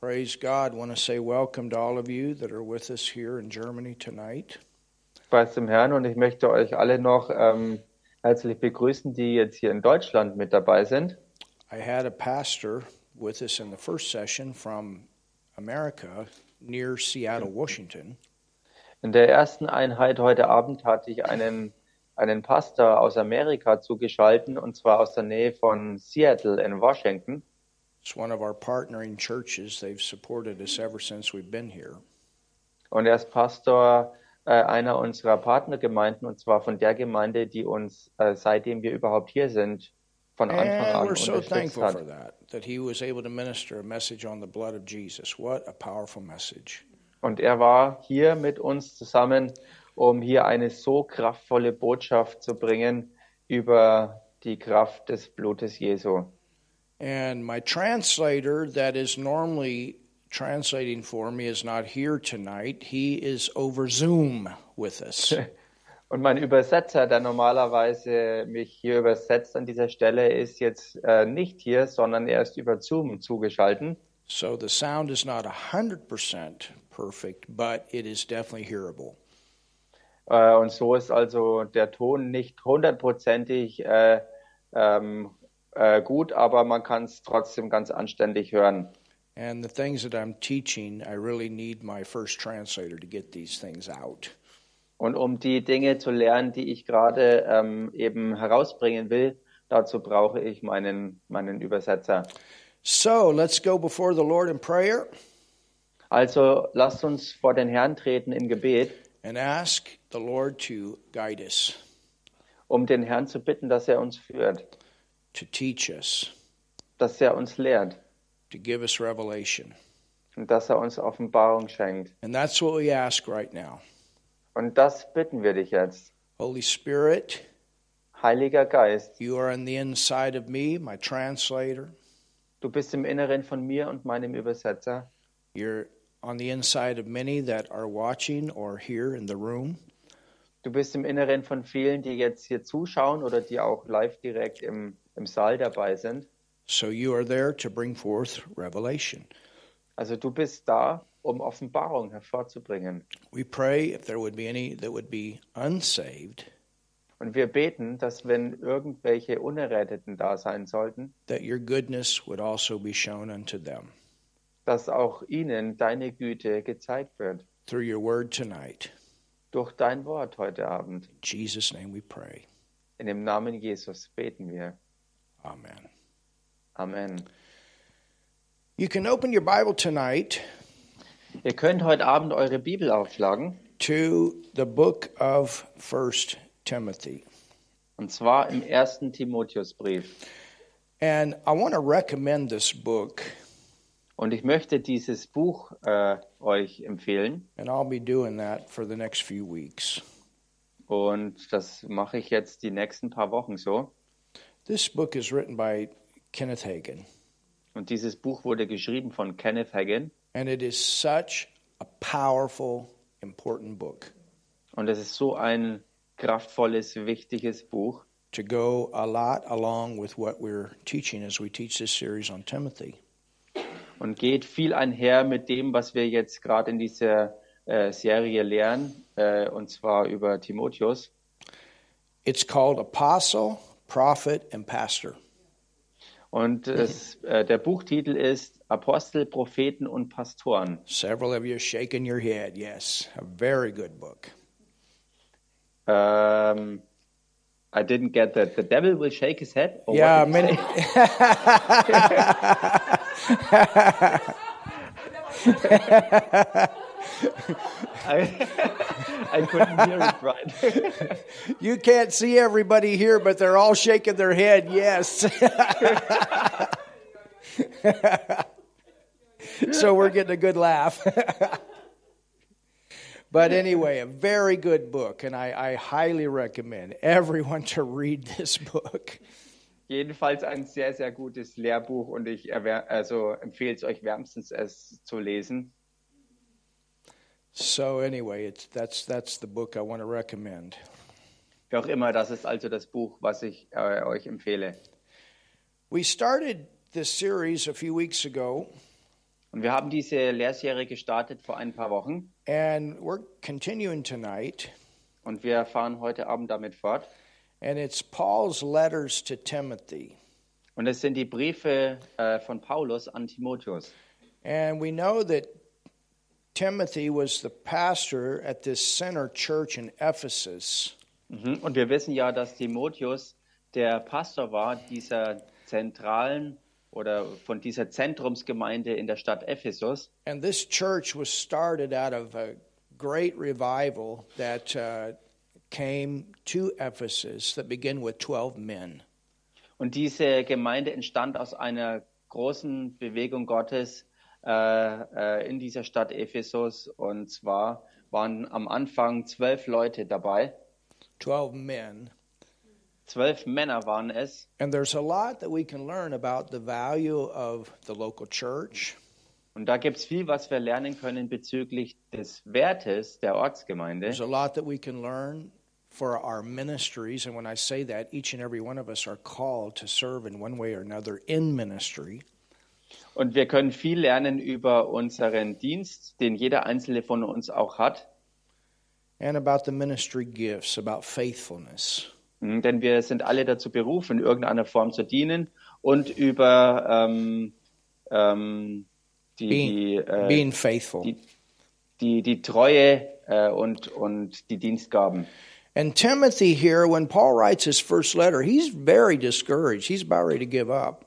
Praise God. want to say welcome to all of you that are with us here in Germany tonight. Preis dem Herrn und ich möchte euch alle noch ähm, herzlich begrüßen, die jetzt hier in Deutschland mit dabei sind. I had a pastor with us in the first session from America near Seattle, Washington. In der ersten Einheit heute Abend hatte ich einen, einen Pastor aus Amerika zugeschalten und zwar aus der Nähe von Seattle in Washington. It's one of our partnering churches. They've supported us ever since we've been here. Und er ist Pastor äh, einer unserer Partnergemeinden und zwar von der Gemeinde, die uns äh, seitdem wir überhaupt hier sind von Anfang And an we're so thankful hat. for that, that he was able to minister a message on the blood of Jesus. What a powerful message. Und er war hier mit uns zusammen, um hier eine so kraftvolle Botschaft zu bringen über die Kraft des Blutes Jesu. And my translator, that is normally translating for me, is not here tonight. He is over Zoom with us. Und mein Übersetzer, der normalerweise mich hier übersetzt an dieser Stelle, ist jetzt äh, nicht hier, sondern er ist über Zoom zugeschaltet. so the sound is not 100% perfect, but it is definitely hearable. Äh, und so ist also der Ton nicht hundertprozentig äh, ähm, äh, gut, aber man kann es trotzdem ganz anständig hören. And the things that I'm teaching, I really need my first translator to get these things out. Und um die Dinge zu lernen, die ich gerade ähm, eben herausbringen will, dazu brauche ich meinen, meinen Übersetzer. So let's go before the Lord in prayer Also lasst uns vor den Herrn treten im Gebet, and ask the Lord to guide us, um den Herrn zu bitten, dass er uns führt, to teach us, dass er uns lehrt to give us revelation. und dass er uns Offenbarung schenkt. And that's what we ask right now. Und das bitten wir dich jetzt. Holy Spirit, Heiliger Geist, you are on the inside of me, my translator. du bist im Inneren von mir und meinem Übersetzer. You're on the inside of many that are watching or here in the room. Du bist im Inneren von vielen, die jetzt hier zuschauen oder die auch live direkt im, im Saal dabei sind. So you are there to bring forth revelation. Also du bist da, um Offenbarung hervorzubringen. We pray if there would be any that would be unsaved, Und wir beten, dass wenn irgendwelche Unerretteten da sein sollten, that your goodness would also be shown unto them dass auch ihnen deine Güte gezeigt wird. through your word tonight. Durch dein Wort heute Abend. In Jesus' name we pray. In dem Namen Jesus beten wir. Amen. Amen. You can open your Bible tonight Ihr könnt heute Abend eure Bibel aufschlagen. to the book of First Timothy. Und zwar im ersten Timotheusbrief. And I want to recommend this book, Und ich möchte dieses Buch äh, euch empfehlen. and I'll be doing that for the next few weeks. Und das mache ich jetzt die nächsten paar Wochen so. This book is written by Kenneth Hagin, Und dieses Buch wurde geschrieben von Kenneth Hagin. and it is such a powerful, important book Und es ist so ein kraftvolles, wichtiges Buch. to go a lot along with what we're teaching as we teach this series on Timothy. Und geht viel einher mit dem, was wir jetzt gerade in dieser äh, Serie lernen. Äh, und zwar über Timotheus. It's called Apostle, Prophet, and Pastor. Und mhm. es, äh, der Buchtitel ist Apostel, Propheten und Pastoren. Several of you shaking your head. Yes, a very good book. Ähm, I didn't get that. The devil will shake his head. Or yeah, what did you many. I, I couldn't hear it right. you can't see everybody here, but they're all shaking their head. Yes. so we're getting a good laugh. but anyway, a very good book, and I, I highly recommend everyone to read this book. Jedenfalls ein sehr, sehr gutes Lehrbuch und ich also empfehle es euch wärmstens, es zu lesen. So anyway, it's, that's that's the book I want to recommend. Wie auch immer, das ist also das Buch, was ich äh, euch empfehle. We started this series a few weeks ago, Und wir haben diese Lehrserie gestartet vor ein paar Wochen and we're continuing tonight. und wir fahren heute Abend damit fort. And it's Paul's letters to Timothy. Und es sind die Briefe äh, von Paulus an Timotheus. And we know that Timothy was the pastor at this center church in Ephesus. Mhm. Und wir wissen ja, dass Timotheus der Pastor war dieser zentralen oder von dieser Zentrumsgemeinde in der Stadt Ephesus. And this church was started out of a great revival that uh, came to Ephesus that began with 12 men. Und diese Gemeinde entstand aus einer großen Bewegung Gottes äh, äh, in dieser Stadt Ephesus. Und zwar waren am Anfang zwölf Leute dabei. 12 men. Zwölf Männer waren es. And there's a lot that we can learn about the value of the local church, Und da gibt es viel, was wir lernen können bezüglich des Wertes der Ortsgemeinde. There's a lot that we can learn for our ministries. And when I say that, each and every one of us are called to serve in one way or another in ministry. Und wir können viel lernen über unseren Dienst, den jeder einzelne von uns auch hat. And about the ministry gifts, about faithfulness. Mhm, Denn wir sind alle dazu berufen, in irgendeiner Form zu dienen und über ähm, ähm, die, die, Being, äh, being faithful. die, die, die Treue äh, und, und die Dienstgaben. And Timothy here, when Paul writes his first letter, he's very discouraged. He's about ready to give up.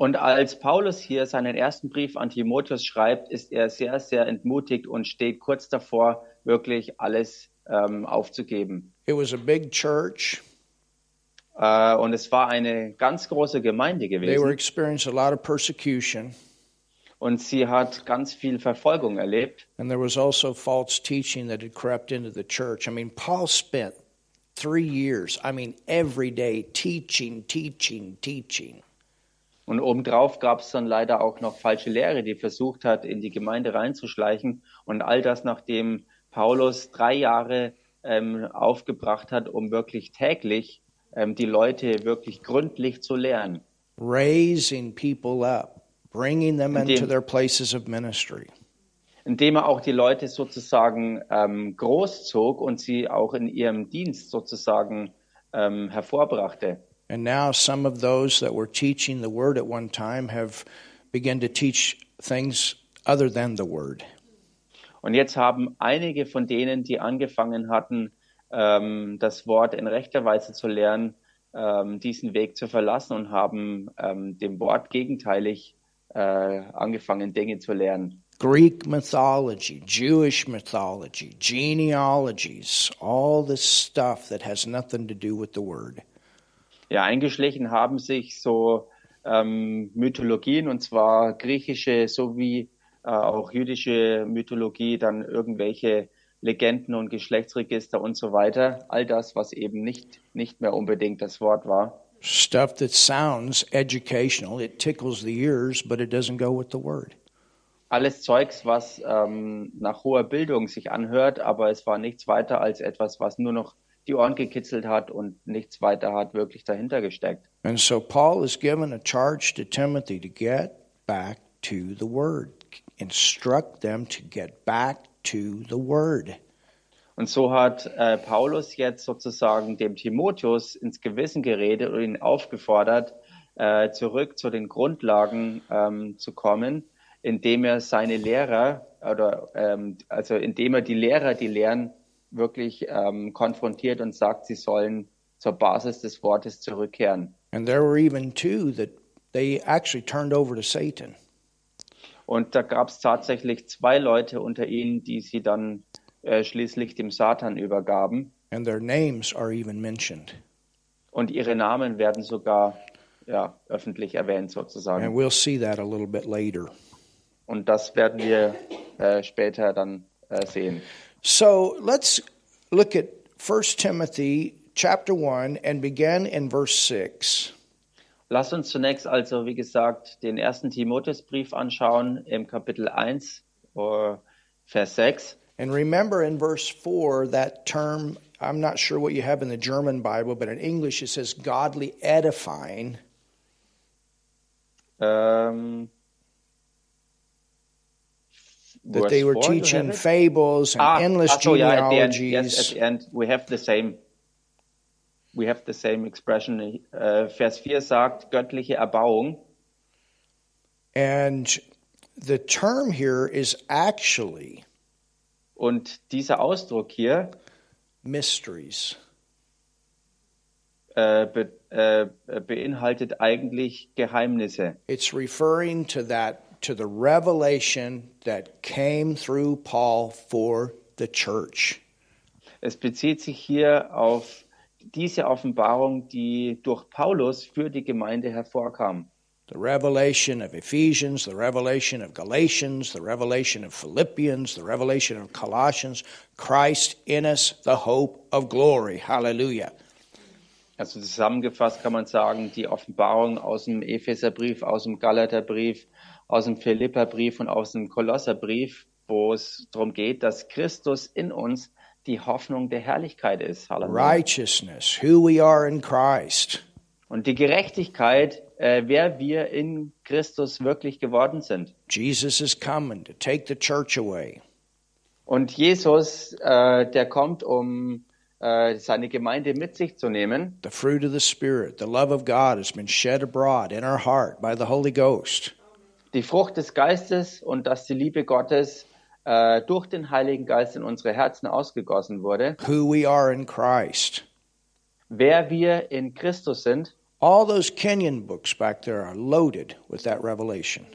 Und als Paulus hier seinen ersten Brief an Timotheus schreibt, ist er sehr, sehr entmutigt und steht kurz davor, wirklich alles ähm, aufzugeben. It was a big church. Äh, und es war eine ganz große Gemeinde They were gewesen experiencing a lot of persecution. und sie hat ganz viel Verfolgung erlebt. And there was also false teaching that had crept into the church. I mean, Paul spent three years, I mean, every day teaching, teaching, teaching. Und obendrauf gab es dann leider auch noch falsche Lehre, die versucht hat, in die Gemeinde reinzuschleichen. Und all das, nachdem Paulus drei Jahre ähm, aufgebracht hat, um wirklich täglich ähm, die Leute wirklich gründlich zu lehren. raising people up, bringing them And into their places of ministry. Indem er auch die Leute sozusagen ähm, großzog und sie auch in ihrem Dienst sozusagen ähm, hervorbrachte. And now some of those that were teaching the word at one time have begun to teach things other than the word. Und jetzt haben einige von denen, die angefangen hatten, ähm, das Wort in rechter Weise zu lernen, ähm, diesen Weg zu verlassen und haben ähm, dem Wort gegenteilig äh, angefangen, Dinge zu lernen. Greek mythology, Jewish mythology, genealogies, all this stuff that has nothing to do with the word. Ja, eingeschlichen haben sich so ähm, Mythologien, und zwar griechische sowie äh, auch jüdische Mythologie, dann irgendwelche Legenden und Geschlechtsregister und so weiter. All das, was eben nicht, nicht mehr unbedingt das Wort war. Stuff that sounds educational, it tickles the ears, but it doesn't go with the word. Alles Zeugs, was ähm, nach hoher Bildung sich anhört, aber es war nichts weiter als etwas, was nur noch die Ohren gekitzelt hat und nichts weiter hat wirklich dahinter gesteckt. And so Paul is given a charge to Timothy to get back to the Word. Instruct them to get back to the Word. Und so hat äh, Paulus jetzt sozusagen dem Timotheus ins Gewissen geredet und ihn aufgefordert, äh, zurück zu den Grundlagen ähm, zu kommen, indem er seine Lehrer oder ähm, also indem er die Lehrer, die lehren, wirklich ähm, konfrontiert und sagt, sie sollen zur Basis des Wortes zurückkehren. And there were even two that they actually turned over to Satan. Und da gab es tatsächlich zwei Leute unter ihnen, die sie dann äh, schließlich dem Satan übergaben. And their names are even mentioned. Und ihre Namen werden sogar ja, öffentlich erwähnt And sozusagen. we'll see that a little bit later. Und das werden wir äh, später dann äh, sehen. So let's look at 1 Timothy chapter 1 and begin in verse 6. Lass uns zunächst also, wie gesagt, den ersten Timotheusbrief anschauen im Kapitel 1, äh, Vers 6. And remember in verse 4 that term, I'm not sure what you have in the German Bible, but in English it says godly edifying. Ähm, that they were 4, teaching fables and Ah, endless ach so, ja, at the end, yes, genealogies. at the end, we have the same, we have the same expression. Äh, Vers 4 sagt göttliche Erbauung. And the term here is actually Und dieser Ausdruck hier mysteries. äh, be, äh, beinhaltet eigentlich Geheimnisse. It's referring to that to the revelation that came through Paul for the church. Es bezieht sich hier auf diese Offenbarung, die durch Paulus für die Gemeinde hervorkam. The revelation of Ephesians, the revelation of Galatians, the revelation of Philippians, the revelation of Colossians, Christ in us, the hope of glory. Hallelujah. Also zusammengefasst kann man sagen, die Offenbarung aus dem Epheserbrief, aus dem Galaterbrief, aus dem Philipperbrief und aus dem Kolosserbrief, wo es darum geht, dass Christus in uns die Hoffnung der Herrlichkeit ist. Halleluja. Righteousness, who we are in Christ. Und die Gerechtigkeit, äh, wer wir in Christus wirklich geworden sind. Jesus is coming to take the church away. Und Jesus, äh, der kommt, um äh, seine Gemeinde mit sich zu nehmen. The fruit of the Spirit, the love of God has been shed abroad in our heart by the Holy Ghost. Die Frucht des Geistes und dass die Liebe Gottes äh, durch den Heiligen Geist in unsere Herzen ausgegossen wurde. Who we are in Christ. Wer wir in Christus sind, All those Kenyan books back there are loaded with that revelation.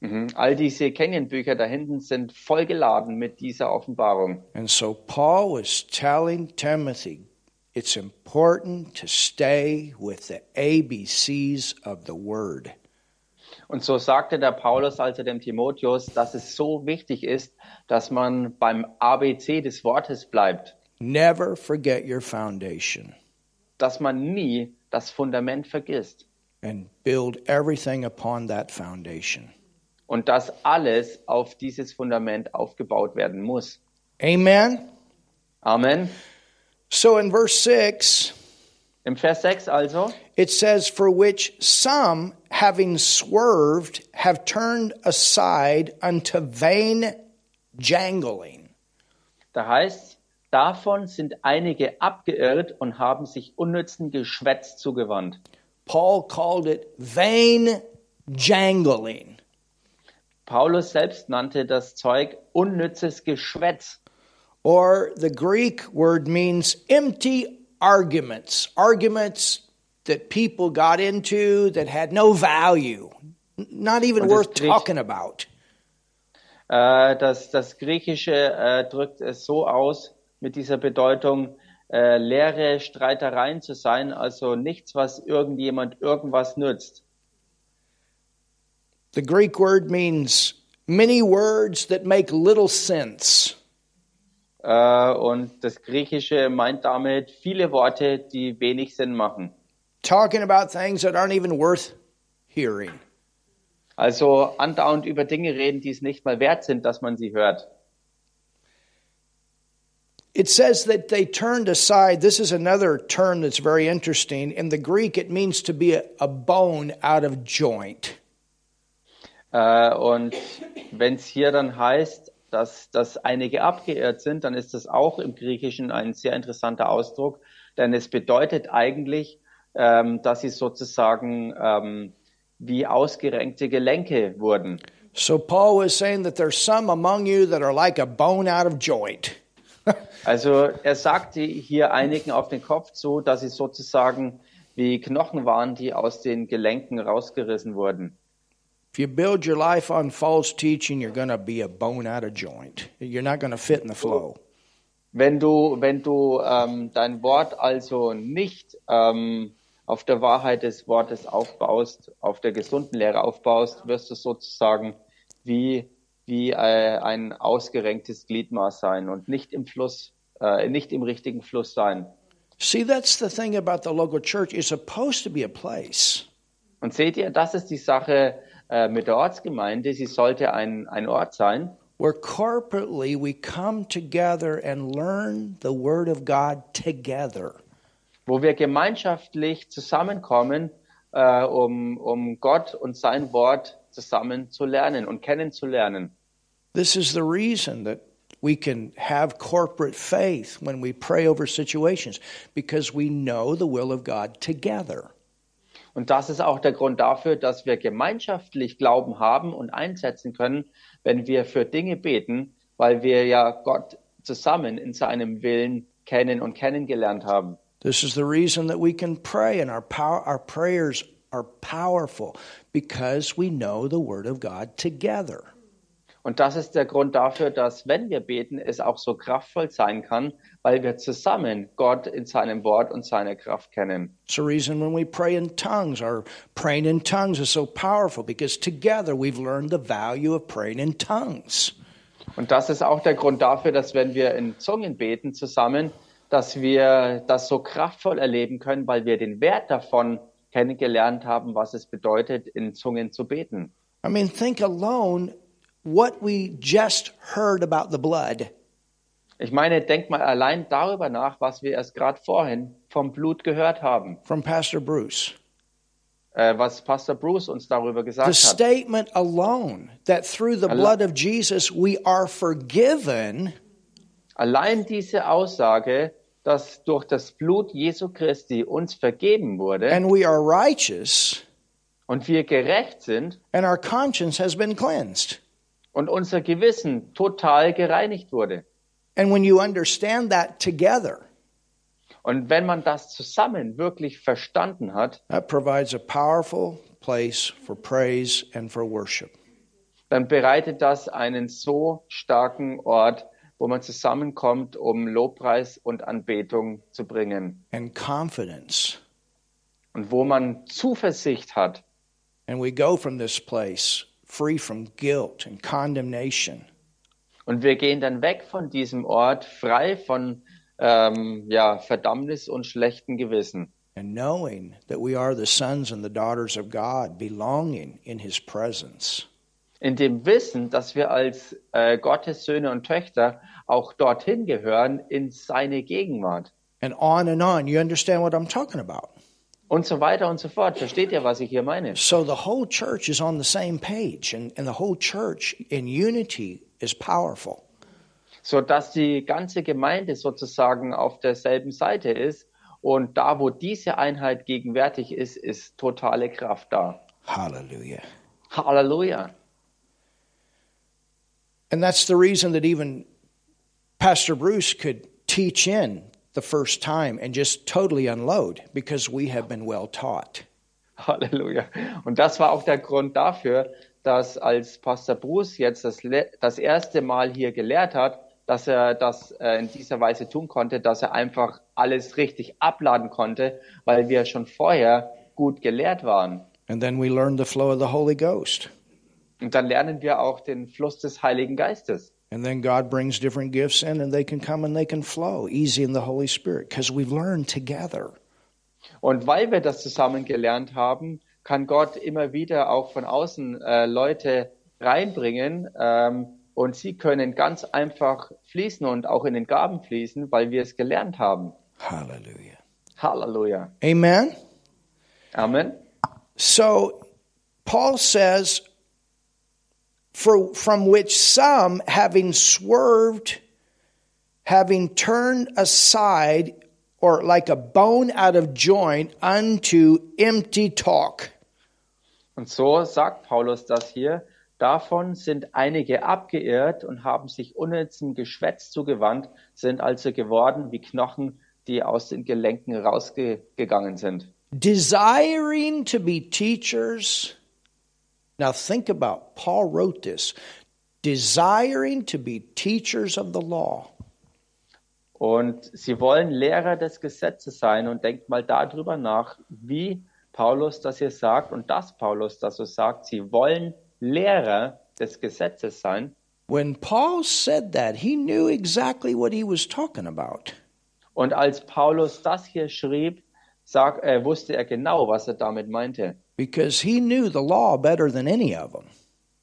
mhm. all diese Canyon-Bücher da hinten sind vollgeladen mit dieser Offenbarung. And so Paul was telling Timothy it's important to stay with the ABCs of the Word. Und so sagte der Paulus also dem Timotheus, dass es so wichtig ist, dass man beim ABC des Wortes bleibt, Never forget your foundation dass man nie das Fundament vergisst and build everything upon that foundation. und dass alles auf dieses Fundament aufgebaut werden muss. Amen. Amen. So in verse 6, Im Vers 6 also, it says, For which some, having swerved, have turned aside unto vain jangling. da heißt, davon sind einige abgeirrt und haben sich unnützen Geschwätz zugewandt. Paul called it vain jangling. Paulus selbst nannte das Zeug unnützes Geschwätz. Or the Greek word means empty arguments, arguments that people got into that had no value, not even worth Griech- talking about. Äh, das, das Griechische äh, drückt es so aus mit dieser Bedeutung, äh, leere Streitereien zu sein, also nichts, was irgendjemand irgendwas nützt. The Greek word means many words that make little sense. Äh, und das Griechische meint damit viele Worte, die wenig Sinn machen. Talking about things that aren't even worth hearing. Also andauernd über Dinge reden, die es nicht mal wert sind, dass man sie hört. It says that they turned aside. This is another term that's very interesting. In the Greek, it means to be a, a bone out of joint. Äh, und wenn es hier dann heißt, dass, dass einige abgeirrt sind, dann ist das auch im Griechischen ein sehr interessanter Ausdruck, denn es bedeutet eigentlich, ähm, dass sie sozusagen ähm, wie ausgerenkte Gelenke wurden. So Paul was saying that there's some among you that are like a bone out of joint. Also er sagte hier einigen auf den Kopf zu, dass sie sozusagen wie Knochen waren, die aus den Gelenken rausgerissen wurden. If you build your life on false teaching, you're going to be a bone out of joint. You're not going to fit in the flow. Wenn du, wenn du ähm, dein Wort also nicht ähm, auf der Wahrheit des Wortes aufbaust, auf der gesunden Lehre aufbaust, wirst du sozusagen wie, wie äh, ein ausgerenktes Gliedmaß sein und nicht im Fluss, äh, nicht im richtigen Fluss sein. See, that's the thing about the local church. It's supposed to be a place Und seht ihr, das ist die Sache äh, mit der Ortsgemeinde. Sie sollte ein, ein Ort sein, where corporately we come together and learn the Word of God together. Wo wir gemeinschaftlich zusammenkommen, äh, um, um Gott und sein Wort zusammen zu lernen und kennenzulernen. This is the reason that we can have corporate faith when we pray over situations because we know the will of God together. Und das ist auch der Grund dafür, dass wir gemeinschaftlich Glauben haben und einsetzen können, wenn wir für Dinge beten, weil wir ja Gott zusammen in seinem Willen kennen und kennengelernt haben. This is the reason that we can pray and our power, our prayers are powerful because we know the word of God together. Und das ist der Grund dafür, dass wenn wir beten, es auch so kraftvoll sein kann, weil wir zusammen Gott in seinem Wort und seiner Kraft kennen. It's the reason when we pray in tongues, our praying in tongues is so powerful because together we've learned the value of praying in tongues. Und das ist auch der Grund dafür, dass wenn wir in Zungen beten zusammen, dass wir das so kraftvoll erleben können, weil wir den Wert davon kennengelernt haben, was es bedeutet, in Zungen zu beten. I mean, think alone what we just heard about the blood. Ich meine, denk mal allein darüber nach, was wir erst gerade vorhin vom Blut gehört haben, from Pastor Bruce. äh, was Pastor Bruce uns darüber The gesagt hat. statement alone that through the blood of Jesus we are forgiven Allein diese Aussage, dass durch das Blut Jesu Christi uns vergeben wurde and we are righteous und wir gerecht sind and our conscience has been cleansed. und unser Gewissen total gereinigt wurde. And when you understand that together, Und wenn man das zusammen wirklich verstanden hat, that provides a powerful place for praise and for worship. dann bereitet das einen so starken Ort, wo man zusammenkommt, um Lobpreis und Anbetung zu bringen. and confidence. Und wo man Zuversicht hat. And we go from this place free from guilt and condemnation. Und wir gehen dann weg von diesem Ort, frei von ähm, ja, Verdammnis und schlechten Gewissen. And knowing that we are the sons and the daughters of God, belonging in His presence. In dem Wissen, dass wir als äh, Gottes Söhne und Töchter auch dorthin gehören, in seine Gegenwart. And on and on. You understand what I'm talking about? Und so weiter und so fort. Versteht ihr, was ich hier meine? So the whole church is on the same page, and, and the whole church in unity is powerful. so dass die ganze Gemeinde sozusagen auf derselben Seite ist. Und da, wo diese Einheit gegenwärtig ist, ist totale Kraft da. Hallelujah. Halleluja. And that's the reason that even Pastor Bruce could teach in the first time and just totally unload because we have been well taught. Halleluja. Und das war auch der Grund dafür, dass als Pastor Bruce jetzt das, das erste Mal hier gelehrt hat, dass er das äh, in dieser Weise tun konnte, dass er einfach alles richtig abladen konnte, weil wir schon vorher gut gelehrt waren. And then we learn the flow of the Holy Ghost. Und dann lernen wir auch den Fluss des Heiligen Geistes. And then God brings different gifts in and they can come and they can flow easy in the Holy Spirit because we've learned together. Und weil wir das zusammen gelernt haben, kann Gott immer wieder auch von außen äh, Leute reinbringen ähm, und sie können ganz einfach fließen und auch in den Gaben fließen, weil wir es gelernt haben. Hallelujah. Halleluja. Amen. Amen. So Paul says, For, from which some, having swerved, having turned aside, or like a bone out of joint, unto empty talk. Und so sagt Paulus das hier. Davon sind einige abgeirrt und haben sich unnützem Geschwätz zugewandt, sind also geworden wie Knochen, die aus den Gelenken rausgegangen sind. Desiring to be teachers. Now think about, Paul wrote this. Desiring to be teachers of the law. Und sie wollen Lehrer des Gesetzes sein und denkt mal darüber nach, wie Paulus das hier sagt und dass Paulus das so sagt. Sie wollen Lehrer des Gesetzes sein. When Paul said that, he knew exactly what he was talking about. Und als Paulus das hier schrieb, sag, äh, wusste er genau, was er damit meinte. Because he knew the law better than any of them.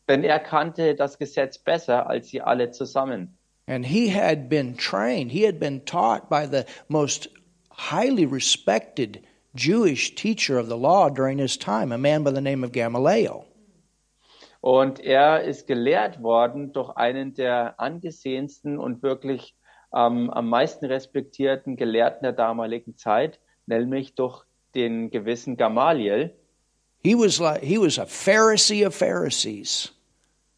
Denn er kannte das Gesetz besser als sie alle zusammen. And he had been trained, he had been taught by the most highly respected Jewish teacher of the law during his time, a man by the name of Gamaliel. Und er ist gelehrt worden durch einen der angesehensten und wirklich ähm, am meisten respektierten Gelehrten der damaligen Zeit, nämlich durch den gewissen Gamaliel. He was like he was a Pharisee of Pharisees.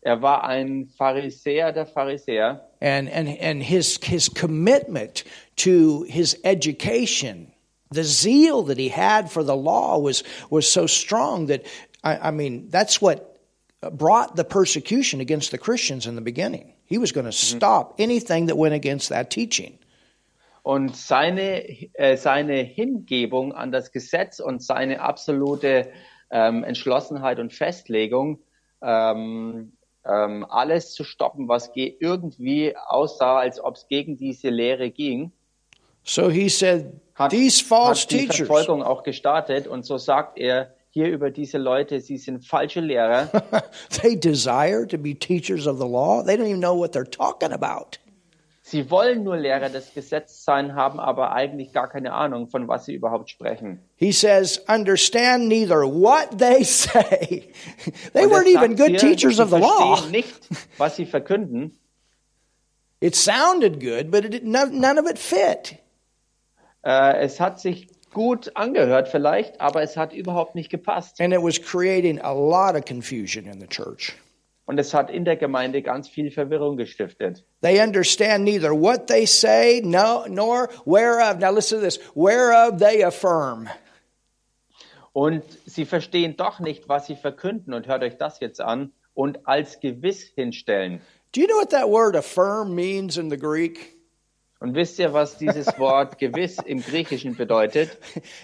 Er war ein Pharisäer der Pharisäer. And and and his his commitment to his education, the zeal that he had for the law was was so strong that I, I mean that's what brought the persecution against the Christians in the beginning. He was going to stop anything that went against that teaching. Und seine, äh, seine Hingebung an das Gesetz und seine absolute ähm, Entschlossenheit und Festlegung, ähm, ähm, alles zu stoppen, was ge- irgendwie aussah, als ob es gegen diese Lehre ging, So he said, hat, These false hat die teachers, Verfolgung auch gestartet. Und so sagt er hier über diese Leute, sie sind falsche Lehrer. they desire to be teachers of the law. They don't even know what they're talking about. Sie wollen nur Lehrer des Gesetzes sein, haben aber eigentlich gar keine Ahnung, von was sie überhaupt sprechen. He says, understand neither what they say. they weren't even sagt good hier, teachers sie of the law. verstehen nicht, was sie verkünden. It sounded good, but it, none, none of it fit. Äh, es hat sich gut angehört vielleicht, aber es hat überhaupt nicht gepasst. And it was creating a lot of confusion in the church. Und es hat in der Gemeinde ganz viel Verwirrung gestiftet. They understand neither what they say, no, nor whereof. Now listen to this. Whereof they affirm. Und sie verstehen doch nicht, was sie verkünden. Und hört euch das jetzt an. Und als gewiss hinstellen. Do you know what that word affirm means in the Greek? Und wisst ihr, was dieses Wort gewiss im Griechischen bedeutet?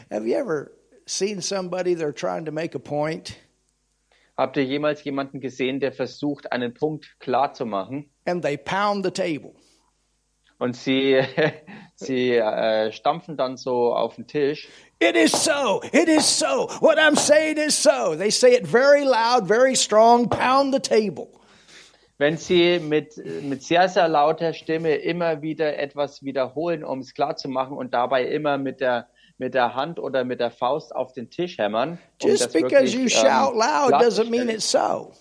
Have you ever seen somebody they're trying to make a point Habt ihr jemals jemanden gesehen, der versucht, einen Punkt klar zu machen? and they pound the table? Und sie, sie äh, stampfen dann so auf den Tisch. It is so. It is so. What I'm saying is so. They say it very loud, very strong, pound the table. Wenn sie mit, mit sehr, sehr lauter Stimme immer wieder etwas wiederholen, um es klar zu machen und dabei immer mit der, mit der Hand oder mit der Faust auf den Tisch hämmern. Um Just because you wirklich, shout ähm, loud doesn't mean it's so.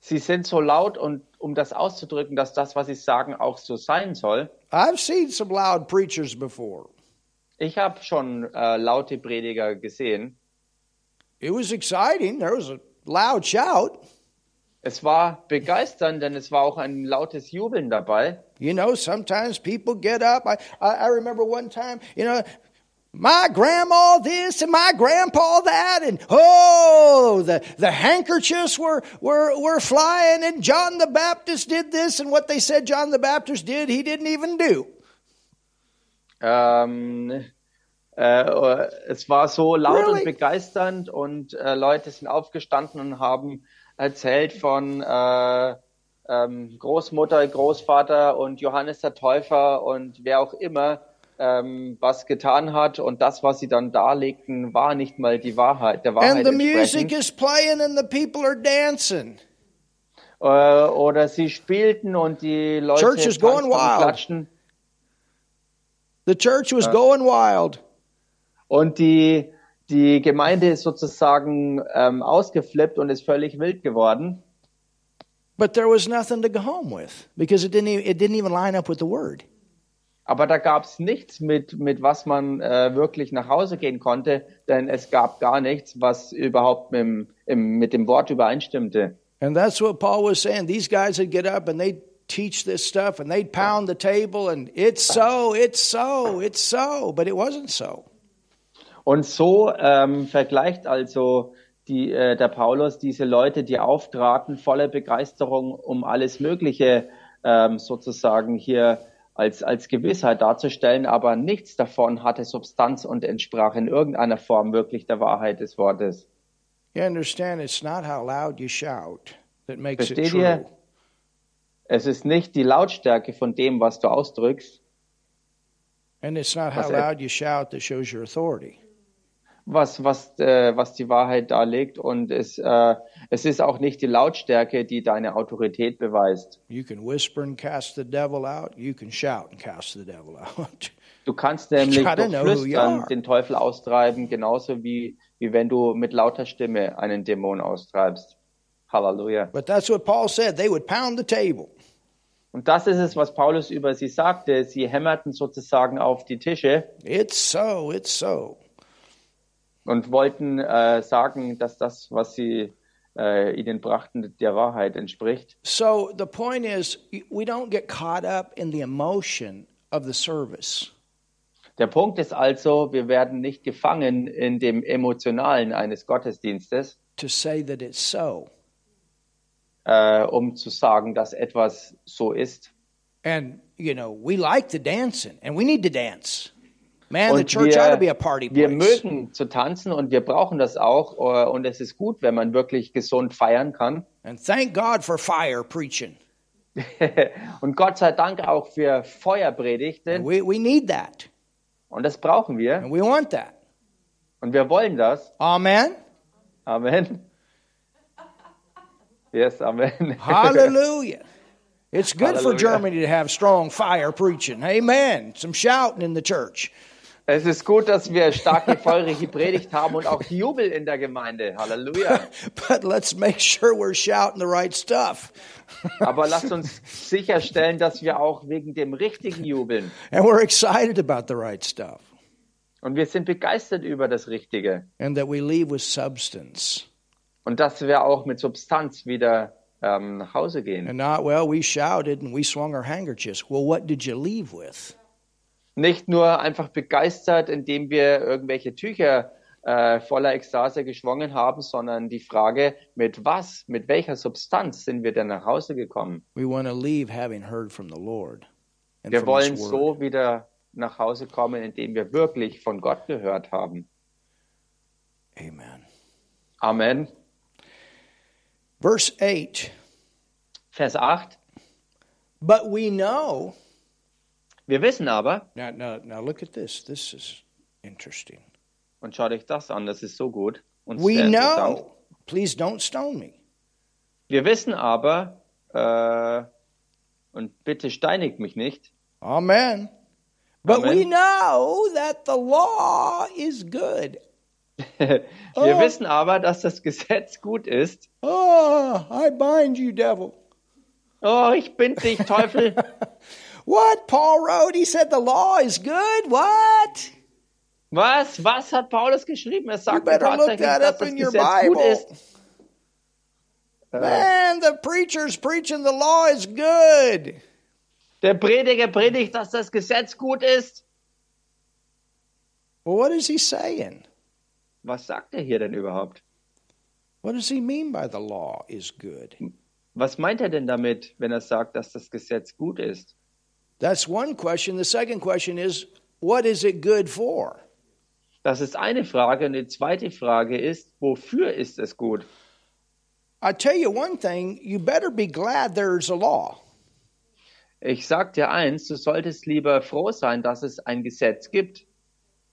Sie sind so laut und um das auszudrücken, dass das, was sie sagen, auch so sein soll. I've seen some loud preachers before. Ich habe schon äh, laute Prediger gesehen. It was exciting. There was a loud shout. Es war begeisternd, denn es war auch ein lautes Jubeln dabei. You know, sometimes people get up. I, I, I remember one time, you know, my grandma this and my grandpa that, and oh, the, the handkerchiefs were, were, were flying, and John the Baptist did this, and what they said John the Baptist did, he didn't even do. Ähm, äh, es war so laut Really? und begeisternd und äh, Leute sind aufgestanden und haben erzählt von äh, ähm, Großmutter, Großvater und Johannes der Täufer und wer auch immer ähm, was getan hat und das, was sie dann darlegten, war nicht mal die Wahrheit, der Wahrheit And the music is playing, and the people are dancing. Äh, oder sie spielten und die Leute Church is going und wild. klatschten The church was going wild. Und die, die Gemeinde ist sozusagen ähm, ausgeflippt und ist völlig wild geworden. But there was nothing to go home with because it didn't, e- it didn't even line up with the word. Aber da gab es nichts, mit, mit was man äh, wirklich nach Hause gehen konnte, denn es gab gar nichts, was überhaupt mit, dem- im, mit dem Wort übereinstimmte. And that's what Paul was saying. These guys would get up and they'd teach this stuff and they'd pound the table and it's so, it's so, it's so, but it wasn't so. Und so ähm, vergleicht also die, äh, der Paulus diese Leute, die auftraten, voller Begeisterung, um alles Mögliche ähm, sozusagen hier als, als Gewissheit darzustellen, aber nichts davon hatte Substanz und entsprach in irgendeiner Form wirklich der Wahrheit des Wortes. You understand, it's not how loud you shout that makes it Versteht true. ihr? Es ist nicht die Lautstärke von dem, was du ausdrückst, And it's not how loud you shout that shows your authority. Was, was, äh, was die Wahrheit darlegt und es, äh, es ist auch nicht die Lautstärke, die deine Autorität beweist. Du kannst nämlich durch Flüstern den Teufel austreiben, genauso wie, wie wenn du mit lauter Stimme einen Dämon austreibst. Halleluja. But that's what Paul said. They would pound the table. Und das ist es, was Paulus über sie sagte. Sie hämmerten sozusagen auf die Tische It's so, it's so. Und wollten äh, sagen, dass das, was sie äh, ihnen brachten, der Wahrheit entspricht. So the point is, we don't get caught up in the emotion of the service. Der Punkt ist also, wir werden nicht gefangen in dem Emotionalen eines Gottesdienstes, to say that it's so. äh, um zu sagen, dass etwas so ist. And, you know, we like the dancing and we need to dance. Man, the Und church ought to be a party wir place. mögen zu tanzen und wir brauchen das auch. äh, Und es ist gut, wenn man wirklich gesund feiern kann. And thank God for fire preaching. und Gott sei Dank auch für Feuerpredigten. We, we need that. Und das brauchen wir. And we want that. Und wir wollen das. Amen. Amen. Yes, Amen. Hallelujah. It's good for Hallelujah. Germany to have strong fire preaching. Amen. Some shouting in the church. Es ist gut, dass wir starke, feurige Predigt haben und auch Jubel in der Gemeinde. Halleluja. But let's make sure we're shouting the right stuff. Aber lasst uns sicherstellen, dass wir auch wegen dem Richtigen jubeln. And we're excited about the right stuff. Und wir sind begeistert über das Richtige. And that we leave with substance. Und dass wir auch mit Substanz wieder ähm, nach Hause gehen. And not, well, we shouted and we swung our handkerchiefs. Well, what did you leave with? Nicht nur einfach begeistert, indem wir irgendwelche Tücher äh, voller Ekstase geschwungen haben, sondern die Frage, mit was, mit welcher Substanz sind wir denn nach Hause gekommen? Wir wollen so wieder nach Hause kommen, indem wir wirklich von Gott gehört haben. Amen. Amen. Verse 8 Vers 8. But we know. Wir wissen aber, Now, now, now look at this. This is interesting. und schaut euch das an, das ist so gut und We know. Please don't stone me. Wir wissen aber, äh, und bitte steinigt mich nicht, Amen. But we Amen. know that the law is good. wir Oh. wissen aber, dass das Gesetz gut ist. Oh, I bind you, devil. Oh, ich bind dich, Teufel. What? Paul wrote, he said the law is good. What? Was? Was hat Paulus geschrieben? Er sagt tatsächlich, that dass das in your Gesetz gut Bible. ist. Äh, Man, the preacher's preaching the law is good. der Prediger predigt, dass das Gesetz gut ist. Well, what is he saying? Was sagt er hier denn überhaupt? What does he mean by the law is good? Was meint er denn damit, wenn er sagt, dass das Gesetz gut ist? That's one question. The second question is, what is it good for? Das ist eine Frage. Und die zweite Frage ist, wofür ist es gut? I tell you one thing, you better be glad there's a law. Ich sag dir eins, du solltest lieber froh sein, dass es ein Gesetz gibt.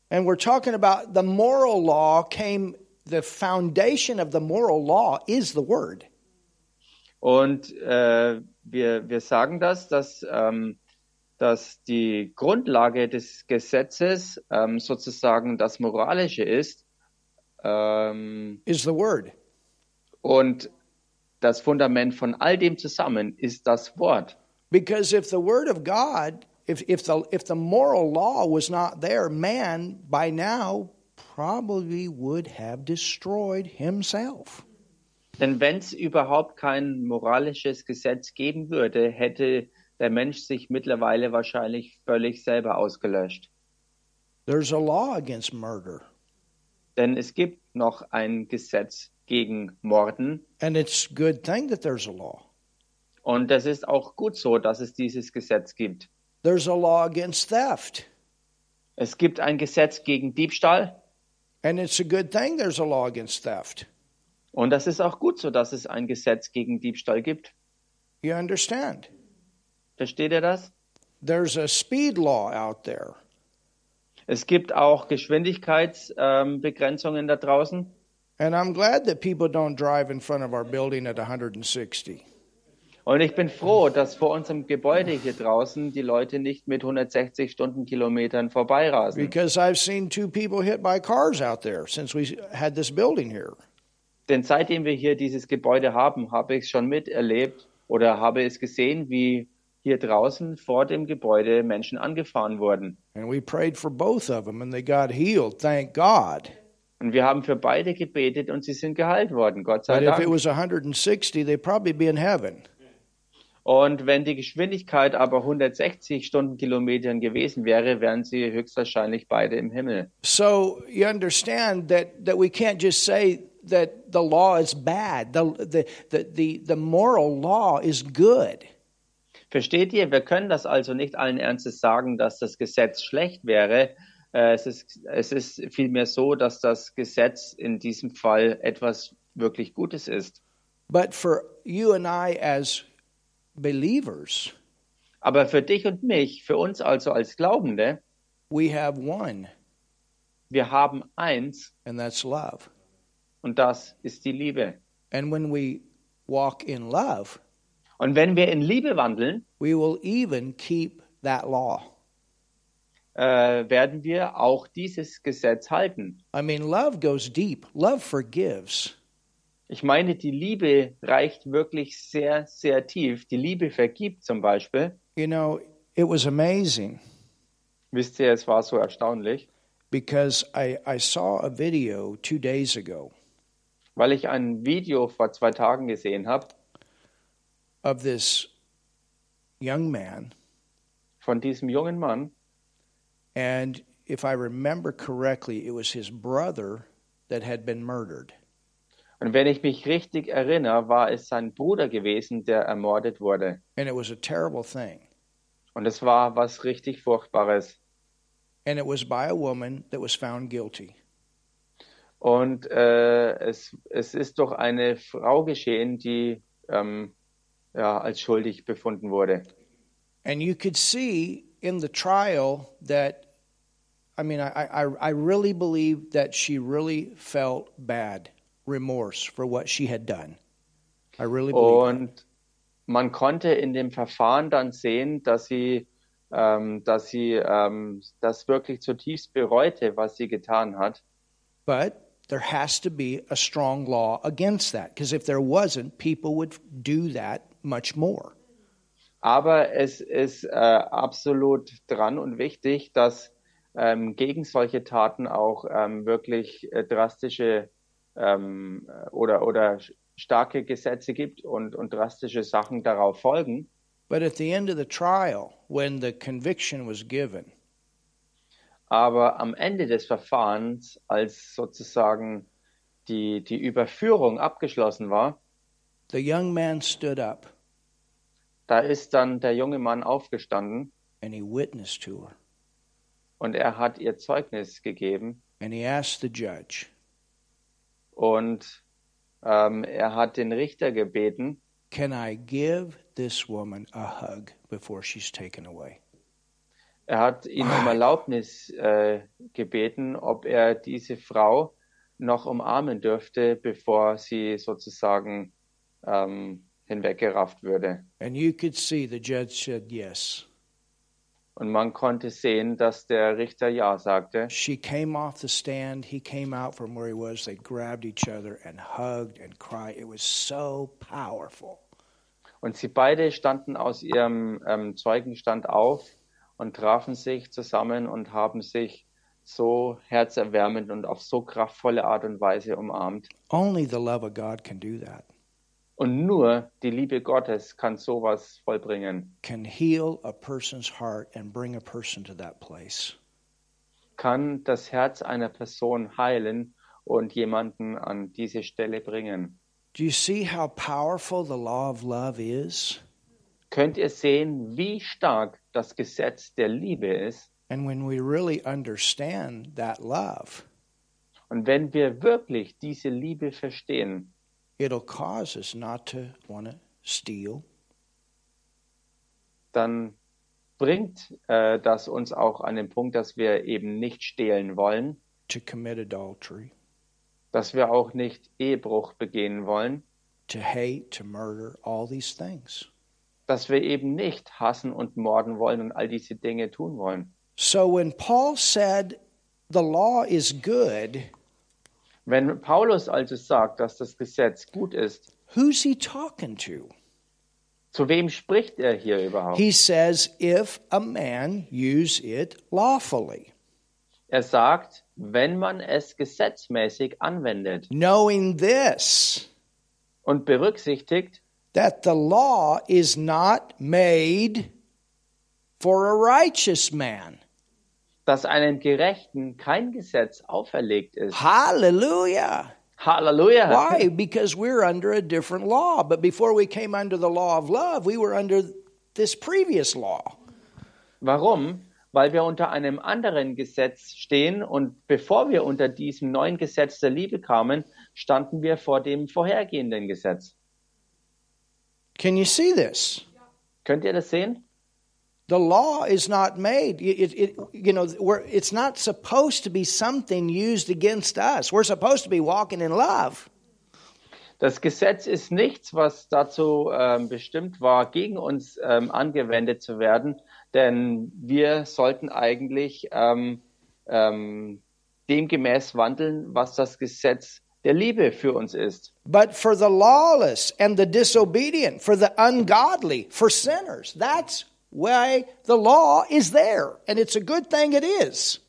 And we're talking about the moral law came, the foundation of the moral law is the word. Und äh, wir, wir sagen das, dass, ähm, dass die Grundlage des Gesetzes ähm, sozusagen das Moralische ist ähm, Is the word. und das Fundament von all dem zusammen ist das Wort. Because if the word of God, if, if the if the moral law was not there, man by now probably would have destroyed himself. Denn wenn es überhaupt kein moralisches Gesetz geben würde, hätte der Mensch sich mittlerweile wahrscheinlich völlig selber ausgelöscht. There's a law against murder. Denn es gibt noch ein Gesetz gegen Morden. And it's a good thing that there's a law. Und es ist auch gut so, dass es dieses Gesetz gibt. There's a law against theft. Es gibt ein Gesetz gegen Diebstahl. And it's a good thing there's a law against theft. Und das ist auch gut so, dass es ein Gesetz gegen Diebstahl gibt. You understand? Versteht ihr das? There's a speed law out there. Es gibt auch Geschwindigkeitsbegrenzungen ähm, da draußen. And I'm glad that people don't drive in front of our building at 160. Und ich bin froh, dass vor unserem Gebäude hier draußen die Leute nicht mit 160 Stundenkilometern vorbeirasen. Because I've seen two people hit by cars out there since we had this building here. Denn seitdem wir hier dieses Gebäude haben, habe ich schon miterlebt oder habe es gesehen, wie hier draußen vor dem Gebäude Menschen angefahren wurden. And we prayed for both of them and they got healed, thank God. Und wir haben für beide gebetet und sie sind geheilt worden, Gott sei But if it Dank. was 160, they'd probably be in heaven. Und wenn die Geschwindigkeit aber 160 Stundenkilometern gewesen wäre, wären sie höchstwahrscheinlich beide im Himmel. So you understand that, that we can't just say that the law is bad. The, the, the, the, the moral law is good. Versteht ihr? Wir können das also nicht allen Ernstes sagen, dass das Gesetz schlecht wäre. Äh, Es ist, es ist vielmehr so, dass das Gesetz in diesem Fall etwas wirklich Gutes ist. But for you and I as believers, Aber für dich und mich, für uns also als Glaubende, we have one, wir haben eins and that's love. und das ist die Liebe. And when we walk in love, Und wenn wir in Liebe wandeln, we will even keep that law. äh, werden wir auch dieses Gesetz halten. I mean, love goes deep, love forgives. Ich meine, die Liebe reicht wirklich sehr, sehr tief. Die Liebe vergibt zum Beispiel. You know, it was amazing Wisst ihr, es war so erstaunlich, because I, I saw a video two days ago weil ich ein Video vor zwei Tagen gesehen habe of this young man. von diesem jungen Mann. And if I remember correctly, it was his brother that had been murdered. Und wenn ich mich richtig erinnere, war es sein Bruder gewesen, der ermordet wurde. And it was a terrible thing. Und es war was richtig Furchtbares. And it was by a woman that was found guilty. Und äh, es, es ist durch eine Frau geschehen, die ähm, ja, als schuldig befunden wurde. And you could see in the trial that, I mean, I, I, I really believe that she really felt bad, remorse for what she had done. I really believe. that. Und man konnte in dem Verfahren dann sehen, dass sie, ähm, dass sie ähm, das wirklich zutiefst bereute, was sie getan hat. But there has to be a strong law against that. Because if there wasn't, people would do that much more. Aber es ist äh, absolut dran und wichtig, dass ähm, gegen solche Taten auch ähm, wirklich äh, drastische ähm, oder, oder starke Gesetze gibt und, und drastische Sachen darauf folgen. But at the end of the trial, when the conviction was given, Aber am Ende des Verfahrens, als sozusagen die, die Überführung abgeschlossen war, the young man stood up da ist dann der junge Mann aufgestanden and he witnessed to her. und er hat ihr Zeugnis gegeben And he asked the judge, und ähm, er hat den Richter gebeten, Can I give this woman a hug before she's taken away? er hat ihn um Erlaubnis äh, gebeten, ob er diese Frau noch umarmen dürfte, bevor sie sozusagen ähm, hinweggerafft würde. And you could see the judge said yes. Und man konnte sehen, dass der Richter Ja sagte. She came off the stand. He came out from where he was. They grabbed each other and hugged and cried. It was so powerful. Und sie beide standen aus ihrem ähm, Zeugenstand auf und trafen sich zusammen und haben sich so herzerwärmend und auf so kraftvolle Art und Weise umarmt. Only the love of God can do that, Und nur die Liebe Gottes kann sowas vollbringen, can heal a person's heart and bring a person to that place. kann das Herz einer Person heilen und jemanden an diese Stelle bringen. Do you see how powerful the law of love is? Könnt ihr sehen, wie stark das Gesetz der Liebe ist? And when we really understand that love, Und wenn wir wirklich diese Liebe verstehen, it'll cause us not to want to steal, dann bringt äh, das uns auch an den Punkt, dass wir eben nicht stehlen wollen, to commit adultery, dass wir auch nicht Ehebruch begehen wollen, to hate, to murder, all these things. dass wir eben nicht hassen und morden wollen und all diese Dinge tun wollen. So when Paul said the law is good, Wenn Paulus also sagt, dass das Gesetz gut ist, who's he talking to? zu wem spricht er hier überhaupt? He says, if a man use it lawfully, Er sagt, wenn man es gesetzmäßig anwendet knowing this, und berücksichtigt, that the law is not made for a righteous man. Dass einem Gerechten kein Gesetz auferlegt ist. Hallelujah. Halleluja! Why? Because we're under a different law. But before we came under the law of love, we were under this previous law. Warum? Weil wir unter einem anderen Gesetz stehen und bevor wir unter diesem neuen Gesetz der Liebe kamen, standen wir vor dem vorhergehenden Gesetz. Can you see this? Könnt ihr das sehen? The law is not made. It, it, you know, it's not supposed to be something used against us. We're supposed to be walking in love. Das Gesetz ist nichts, was dazu ähm, bestimmt war, gegen uns ähm, angewendet zu werden, denn wir sollten eigentlich ähm, ähm, demgemäß wandeln, was das Gesetz der Liebe für uns ist. But for the lawless and the disobedient, for the ungodly, for sinners, that's why the law is there. And it's a good thing it is.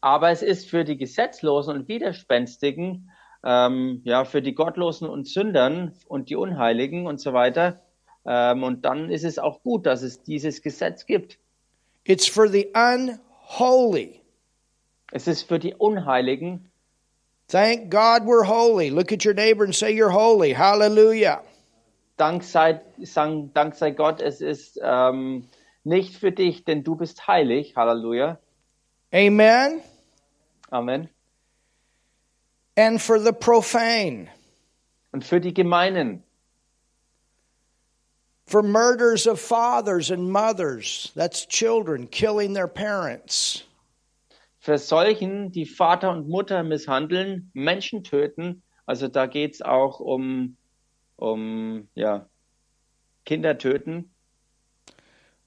Aber es ist für die Gesetzlosen und Widerspenstigen, ähm, ja, für die Gottlosen und Sündern und die Unheiligen und so weiter. Ähm, und dann ist es auch gut, dass es dieses Gesetz gibt. It's for the unholy. Es ist für die Unheiligen. Thank God we're holy. Look at your neighbor and say you're holy. Hallelujah. Dank sei, Dank sei Gott, es ist ähm, nicht für dich, denn du bist heilig. Halleluja. Amen. Amen. And for the profane, Und für die Gemeinen, for murders of fathers and mothers, that's children killing their parents. für solchen, die Vater und Mutter misshandeln, Menschen töten. Also da geht's auch um, um ja, Kinder töten.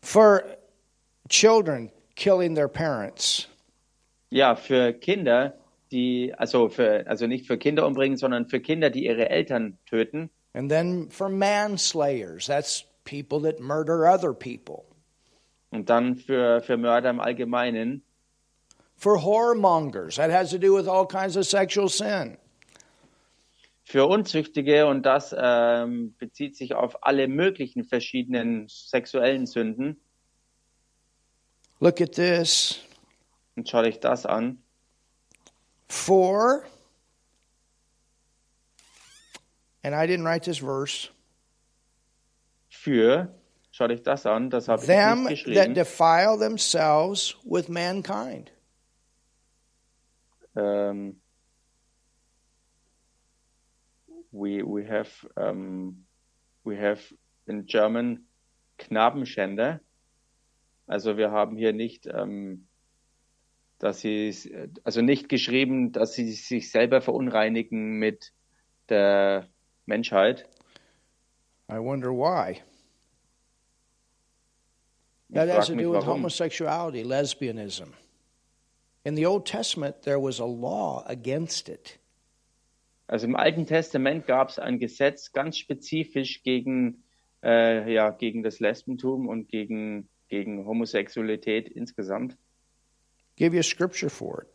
For children killing their parents. Ja, für Kinder, die, also für, also nicht für Kinder umbringen, sondern für Kinder, die ihre Eltern töten. And then for manslayers, that's people that murder other people. Und dann für, für Mörder im Allgemeinen. For whoremongers, that has to do with all kinds of sexual sin. Für Unzüchtige und das ähm, bezieht sich auf alle möglichen verschiedenen sexuellen Sünden. Look at this. Und schau dich das an. For, and I didn't write this verse, Für, schau dich das an, das habe ich them nicht that geschrieben. defile themselves with mankind. Ähm, we, we have, um, we have in German Knabenschänder. Also wir haben hier nicht, ähm, dass sie, also nicht geschrieben, dass sie sich selber verunreinigen mit der Menschheit. I wonder why. Ich That has to do with warum. homosexuality, lesbianism. In the Old Testament, there was a law against it. Also im Alten Testament gab es ein Gesetz ganz spezifisch gegen, äh, ja, gegen das Lesbentum und gegen, gegen Homosexualität insgesamt. Give you a scripture for it.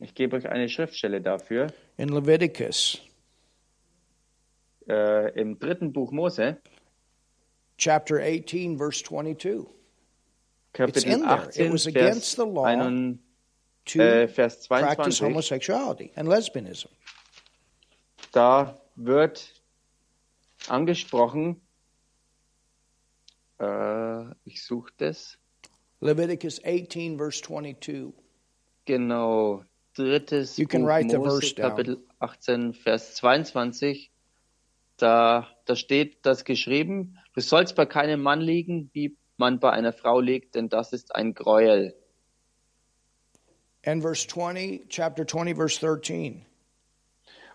Ich gebe euch eine Schriftstelle dafür. In Leviticus Äh, Im dritten Buch Mose, chapter 18, verse 22. It's Kapitel in there. 18, It was against Vers, the law 1, To äh, Vers practice 22. homosexuality and lesbianism. Da wird angesprochen, äh, ich suche das, Leviticus 18, verse 22. Genau, drittes You can Buch write the Mose, verse down. Kapitel 18, Vers 22. Da, da steht das geschrieben, du sollst bei keinem Mann liegen, wie man bei einer Frau liegt, denn das ist ein Gräuel. And verse 20, chapter 20, verse 13.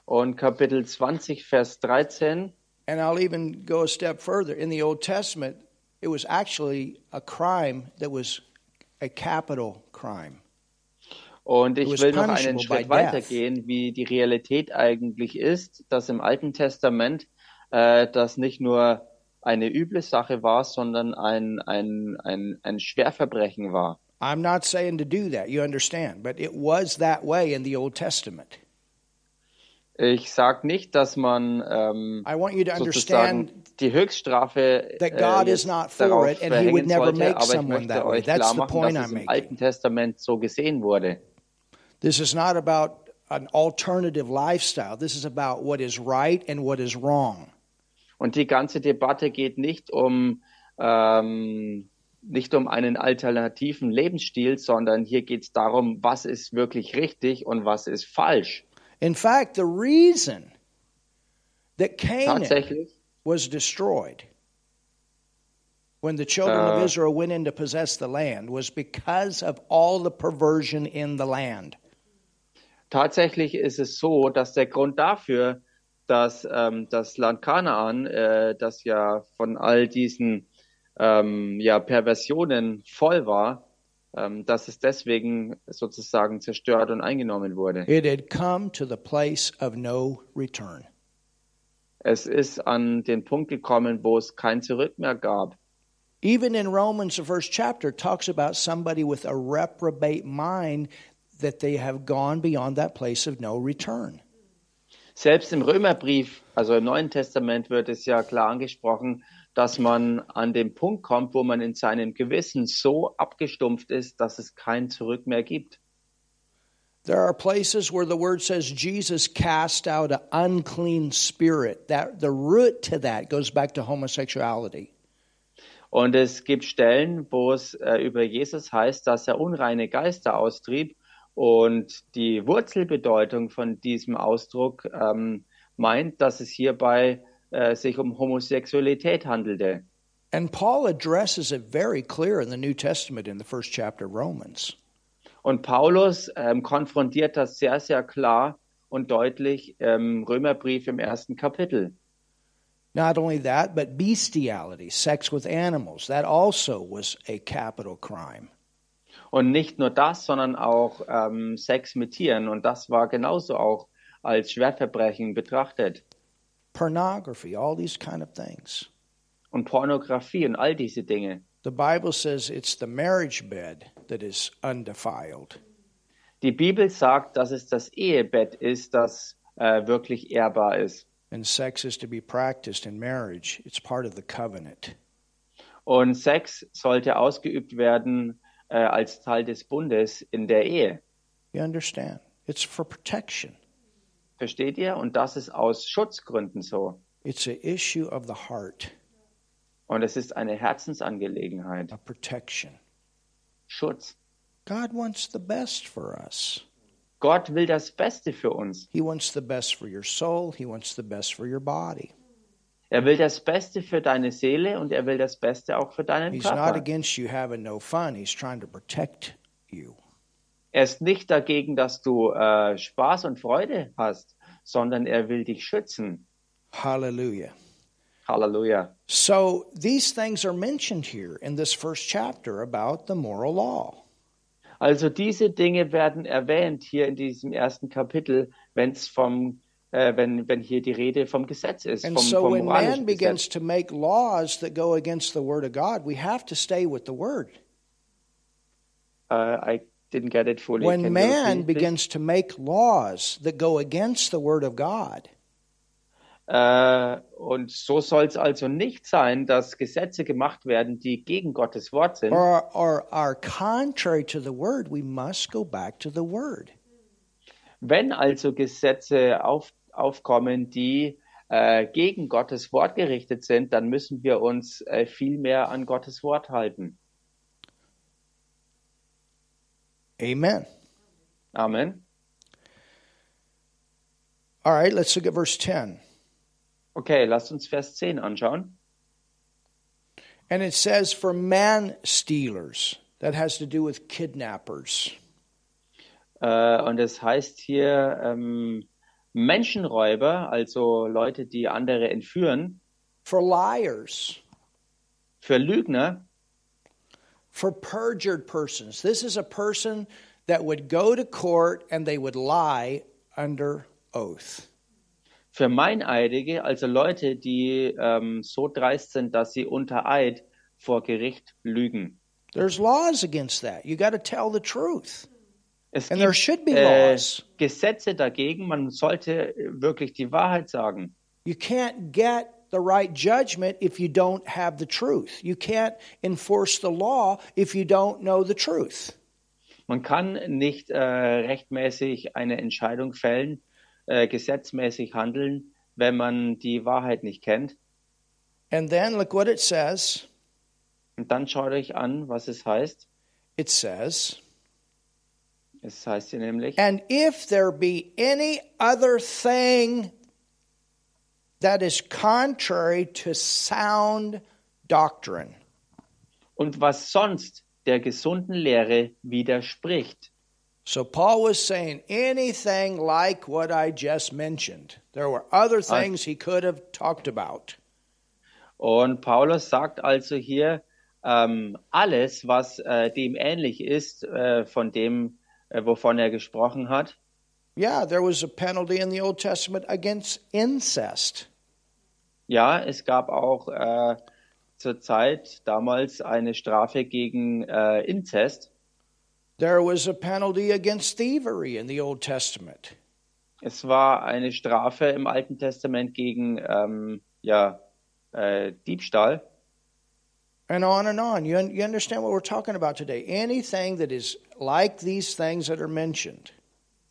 Und Kapitel 20, Vers 13, And I'll even go a step further. In the Old Testament, it was actually a crime that was a capital crime. Und ich will noch einen Schritt weitergehen, wie die Realität eigentlich ist, dass im Alten Testament äh, das nicht nur eine üble Sache war, sondern ein, ein, ein, ein Schwerverbrechen war. I'm not saying to do that, you understand, but it was that way in the Old Testament. Ich sage nicht, dass man ähm, sozusagen die Höchststrafe äh, darauf verhängen sollte, aber ich möchte euch klar machen, dass es im. Alten Testament so gesehen wurde. This is not about an alternative lifestyle. This is about what is right and what is wrong. Und die ganze Debatte geht nicht um ähm, nicht um einen alternativen Lebensstil, sondern hier geht es darum, was ist wirklich richtig und was ist falsch. In fact, the reason that Canaan was destroyed when the children of Uh, Israel went in to possess the land was because of all the perversion in the land. Tatsächlich ist es so, dass der Grund dafür, dass ähm, das Land Kanaan, äh, das ja von all diesen ähm, ja, Perversionen voll war, dass es deswegen sozusagen zerstört und eingenommen wurde. It had come to the place of no return. Es ist an den Punkt gekommen, wo es kein Zurück mehr gab. Even in Romans, the first chapter talks about somebody with a reprobate mind that they have gone beyond that place of no return. Selbst im Römerbrief, also im Neuen Testament, wird es ja klar angesprochen, dass man an den Punkt kommt, wo man in seinem Gewissen so abgestumpft ist, dass es kein Zurück mehr gibt. There are places where the word says Jesus cast out an unclean spirit. That the root to that goes back to homosexuality. Und es gibt Stellen, wo es äh, über Jesus heißt, dass er unreine Geister austrieb. Und die Wurzelbedeutung von diesem Ausdruck ähm, meint, dass es hierbei äh, sich um Homosexualität handelte. And Paul addresses it very clear in the New Testament in the first chapter of Romans. Und Paulus ähm, konfrontiert das sehr, sehr klar und deutlich im Römerbrief im ersten Kapitel. Not only that, but bestiality, sex with animals, that also was a capital crime. Und nicht nur das, sondern auch ähm, Sex mit Tieren. Und das war genauso auch als Schwerverbrechen betrachtet. Pornography, all these kind of things. Und Pornografie und all diese Dinge. The Bible says it's the marriage bed that is undefiled. Die Bibel sagt, dass es das Ehebett ist, das äh, wirklich ehrbar ist. And sex is to be practiced in marriage. It's part of the covenant. Und Sex sollte ausgeübt werden äh, als Teil des Bundes in der Ehe. You understand? It's for protection. Versteht ihr? Und das ist aus Schutzgründen so. It's an issue of the heart, Und es ist eine Herzensangelegenheit. a protection. Schutz. God wants the best for us. Gott will das Beste für uns. He wants the best for your soul, He wants the best for your body. Er will das Beste für deine Seele und er will das Beste auch für deinen He's not Körper. against you having no fun, He's trying to protect you. Er ist nicht dagegen, dass du äh, Spaß und Freude hast, sondern er will dich schützen. Hallelujah. Halleluja. So these things are mentioned here in this first chapter about the moral law. Also diese Dinge werden erwähnt hier in diesem ersten Kapitel, wenn's vom, äh, wenn, wenn hier die Rede vom Gesetz ist, And vom, so vom when man begins Gesetz. to make laws that go against the Word of God, we have to stay with the Word. Uh, I didn't get it fully. When man begins to make laws that go against the Word of God, Äh, und so soll es also nicht sein, dass Gesetze gemacht werden, die gegen Gottes Wort sind. or, or are contrary to the Word, we must go back to the Word. Wenn also Gesetze auf, aufkommen, die äh, gegen Gottes Wort gerichtet sind, dann müssen wir uns äh, viel mehr an Gottes Wort halten. Amen. Amen. All right, let's look at verse 10. Okay, lasst uns Vers 10 anschauen. And it says, for man stealers. That has to do with kidnappers. Äh, und es heißt hier ähm, Menschenräuber, also Leute, die andere entführen, For liars. für Lügner, For perjured persons. This is a person that would go to court and they would lie under oath. Für Meineidige, also Leute, die ähm, so dreist sind, dass sie unter Eid vor Gericht lügen. There's laws against that. You got to tell the truth. Es And there should be äh, laws. Gesetze dagegen, man sollte wirklich die Wahrheit sagen. You can't get the right judgment if you don't have the truth. You can't enforce the law if you don't know the truth. Man kann nicht äh, rechtmäßig eine Entscheidung fällen, äh, gesetzmäßig handeln, wenn man die Wahrheit nicht kennt. And then look what it says. Und dann schaut euch an, was es heißt. It says, Es heißt hier nämlich, And if there be any other thing that is contrary to sound doctrine, und was sonst der gesunden Lehre widerspricht. So Paul was saying anything like what I just mentioned. There were other things he could have talked about. Und Paulus sagt also hier, ähm, alles, was äh, dem ähnlich ist, äh, von dem, äh, wovon er gesprochen hat. Yeah, there was a penalty in the Old Testament against incest. Ja, es gab auch äh, zur Zeit damals eine Strafe gegen äh, Inzest. There was a penalty against thievery in the Old Testament. Es war eine Strafe im Alten Testament gegen ähm, ja, äh, Diebstahl. And on and on. You, you understand what we're talking about today? Anything that is like these things that are mentioned.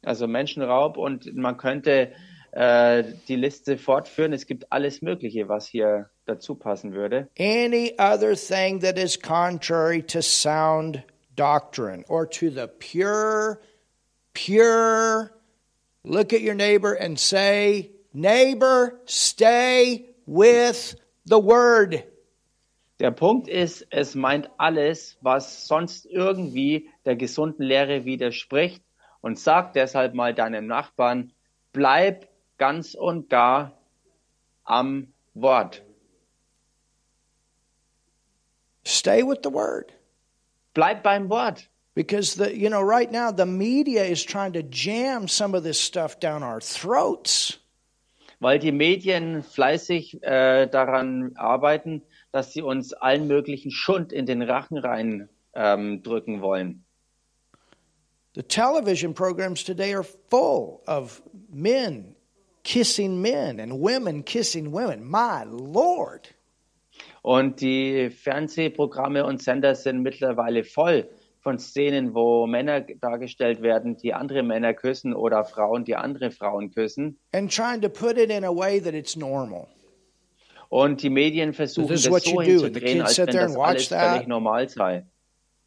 Also Menschenraub und man könnte äh, die Liste fortführen. Es gibt alles Mögliche, was hier dazu passen würde. Any other thing that is contrary to sound doctrine or to the pure, pure. Look at your neighbor and say, Neighbor, stay with the word. Der Punkt ist, es meint alles, was sonst irgendwie der gesunden Lehre widerspricht und sag deshalb mal deinem Nachbarn, bleib ganz und gar am Wort. Stay with the word. Bleib beim Wort. Because the you know right now the media is trying to jam some of this stuff down our throats. weil die Medien fleißig äh, daran arbeiten, dass sie uns allen möglichen Schund in den Rachen rein ähm, drücken wollen. The television programs today are full of men kissing men and women kissing women. My lord. Und die Fernsehprogramme und Sender sind mittlerweile voll von Szenen, wo Männer dargestellt werden, die andere Männer küssen oder Frauen, die andere Frauen küssen. And trying to put it in a way that it's normal. Und die Medien versuchen This das so hinzudrehen, als wenn das alles that. völlig normal sei.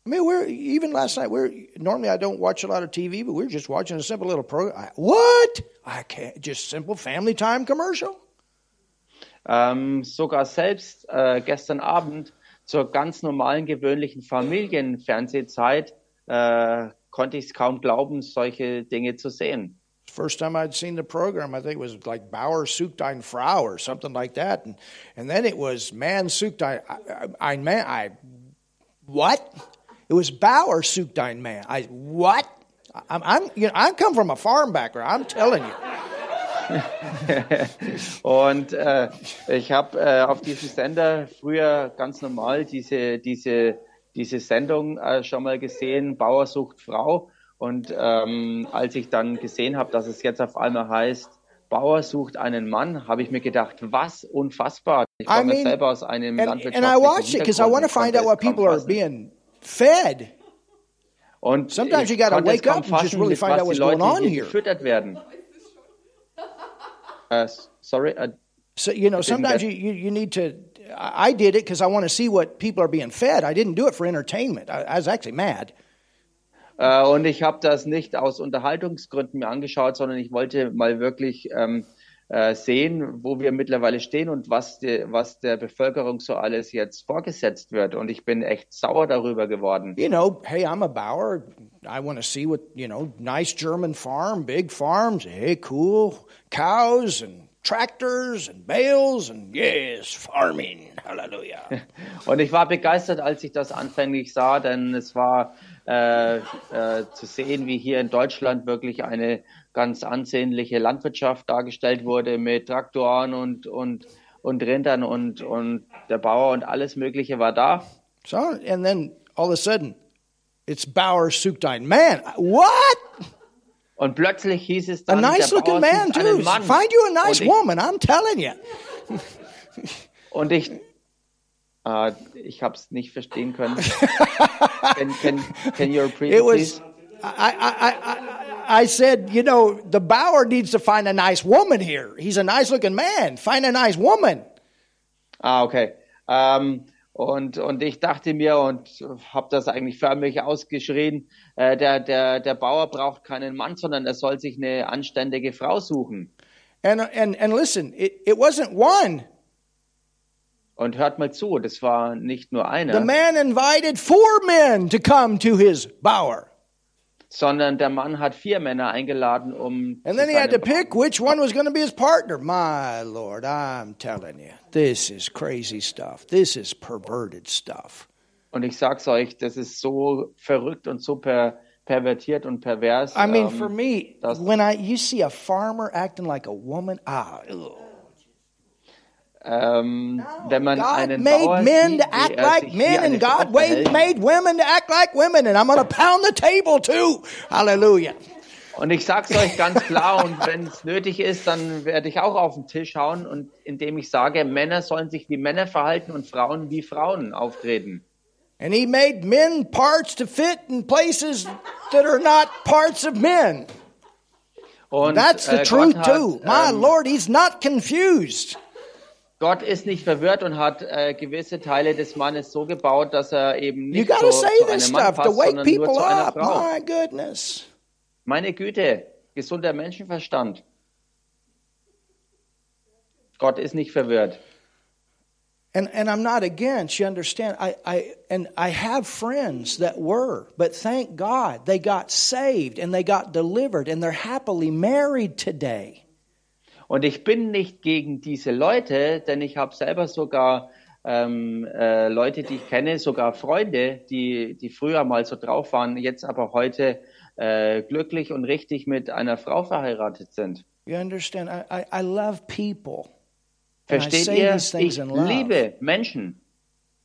I mean, we're even last night. We're normally I don't watch a lot of TV, but we're just watching a simple little program. I, what? I can't just simple family time commercial. Ähm, sogar selbst äh, gestern Abend zur ganz normalen, gewöhnlichen Familienfernsehzeit äh, konnte ich es kaum glauben, solche Dinge zu sehen. First time I'd seen the program, I think it was like Bauer sucht ein Frau or something like that, and and then it was Man sucht ein ein Man. I what? It was Bauer sucht ein Man. I what? I'm, I'm you know I come from a farm background. I'm telling you. Und äh, ich habe äh, auf diesem Sender früher ganz normal diese, diese, diese Sendung äh, schon mal gesehen, Bauer sucht Frau. Und ähm, als ich dann gesehen habe, dass es jetzt auf einmal heißt, Bauer sucht einen Mann, habe ich mir gedacht, was unfassbar. Ich I komme mean, selber aus einem And, landwirtschaftlichen and I watched it because I want to find out what people are being fed. Und Sometimes you gotta wake up and just really find was out what's Leute going on hier here. gefüttert werden. Äh, sorry, äh, So you know, sometimes get- you, you, you need to. I did it because I want to see what people are being fed. I didn't do it for entertainment. I, I was actually mad. Äh, und ich habe das nicht aus Unterhaltungsgründen mir angeschaut, sondern ich wollte mal wirklich ähm, äh, sehen, wo wir mittlerweile stehen und was, die, was der Bevölkerung so alles jetzt vorgesetzt wird. Und ich bin echt sauer darüber geworden. You know, hey, I'm a Bauer. I want to see what you know. Nice German farm, big farms. Hey, cool cows and tractors and bales and yes, farming. Hallelujah. Und ich war begeistert, als ich das anfänglich sah, denn es war äh, äh, zu sehen, wie hier in Deutschland wirklich eine ganz ansehnliche Landwirtschaft dargestellt wurde mit Traktoren und, und, und Rindern und, und der Bauer und alles Mögliche war da. So, and then all of a sudden, it's Bauer sucht ein Man. What? Und plötzlich hieß es A dann, nice der looking Bauer man, sucht einen too. Mann. Find you a nice ich, woman, I'm telling you. Und ich, äh, ich habe es nicht verstehen können. can, can, can you repeat it, was, please? I, I, I, I, said, you know, the Bauer needs to find a nice woman here. He's a nice looking man. Find a nice woman. Ah, okay. Ähm, und, und ich dachte mir und habe das eigentlich förmlich ausgeschrien, äh, der, der, der Bauer braucht keinen Mann, sondern er soll sich eine anständige Frau suchen. And, and, and listen, it, it wasn't one. Und hört mal zu, das war nicht nur The einer, man invited four men to come to his bower. Sondern der Mann hat vier Männer eingeladen, um And then he had to pick which one was going to be his partner. My Lord, I'm telling you, this is crazy stuff. This is perverted stuff. Und ich sag's euch, das ist so verrückt und so per, pervertiert und pervers. I mean, ähm, for me, when I you see a farmer acting like a woman, ah, ugh. Ähm, wenn man God einen made Bauer men sieht, to act like men, and God verhält. made women to act like women, and I'm going to pound the table too. Hallelujah. Und ich sag's euch ganz klar, und wenn es nötig ist, dann werde ich auch auf den Tisch hauen und indem ich sage, Männer sollen sich wie Männer verhalten und Frauen wie Frauen auftreten. And He made men parts to fit in places that are not parts of men. Und That's the äh, truth hat, too. My ähm, Lord, He's not confused. Gott ist nicht verwirrt und hat äh, gewisse Teile des Mannes so gebaut, dass er eben nicht so zu einem Mann passt, sondern nur zu einer. Frau. My goodness. Meine Güte, gesunder Menschenverstand. Gott ist nicht verwirrt. And and I'm not against, you understand. I, I and I have friends that were, but thank God they got saved and they got delivered and they're happily married today. Und ich bin nicht gegen diese Leute, denn ich habe selber sogar ähm, äh, Leute, die ich kenne, sogar Freunde, die, die früher mal so drauf waren, jetzt aber heute äh, glücklich und richtig mit einer Frau verheiratet sind. You understand? I, I, I love people. Versteht ihr? Ich liebe Menschen,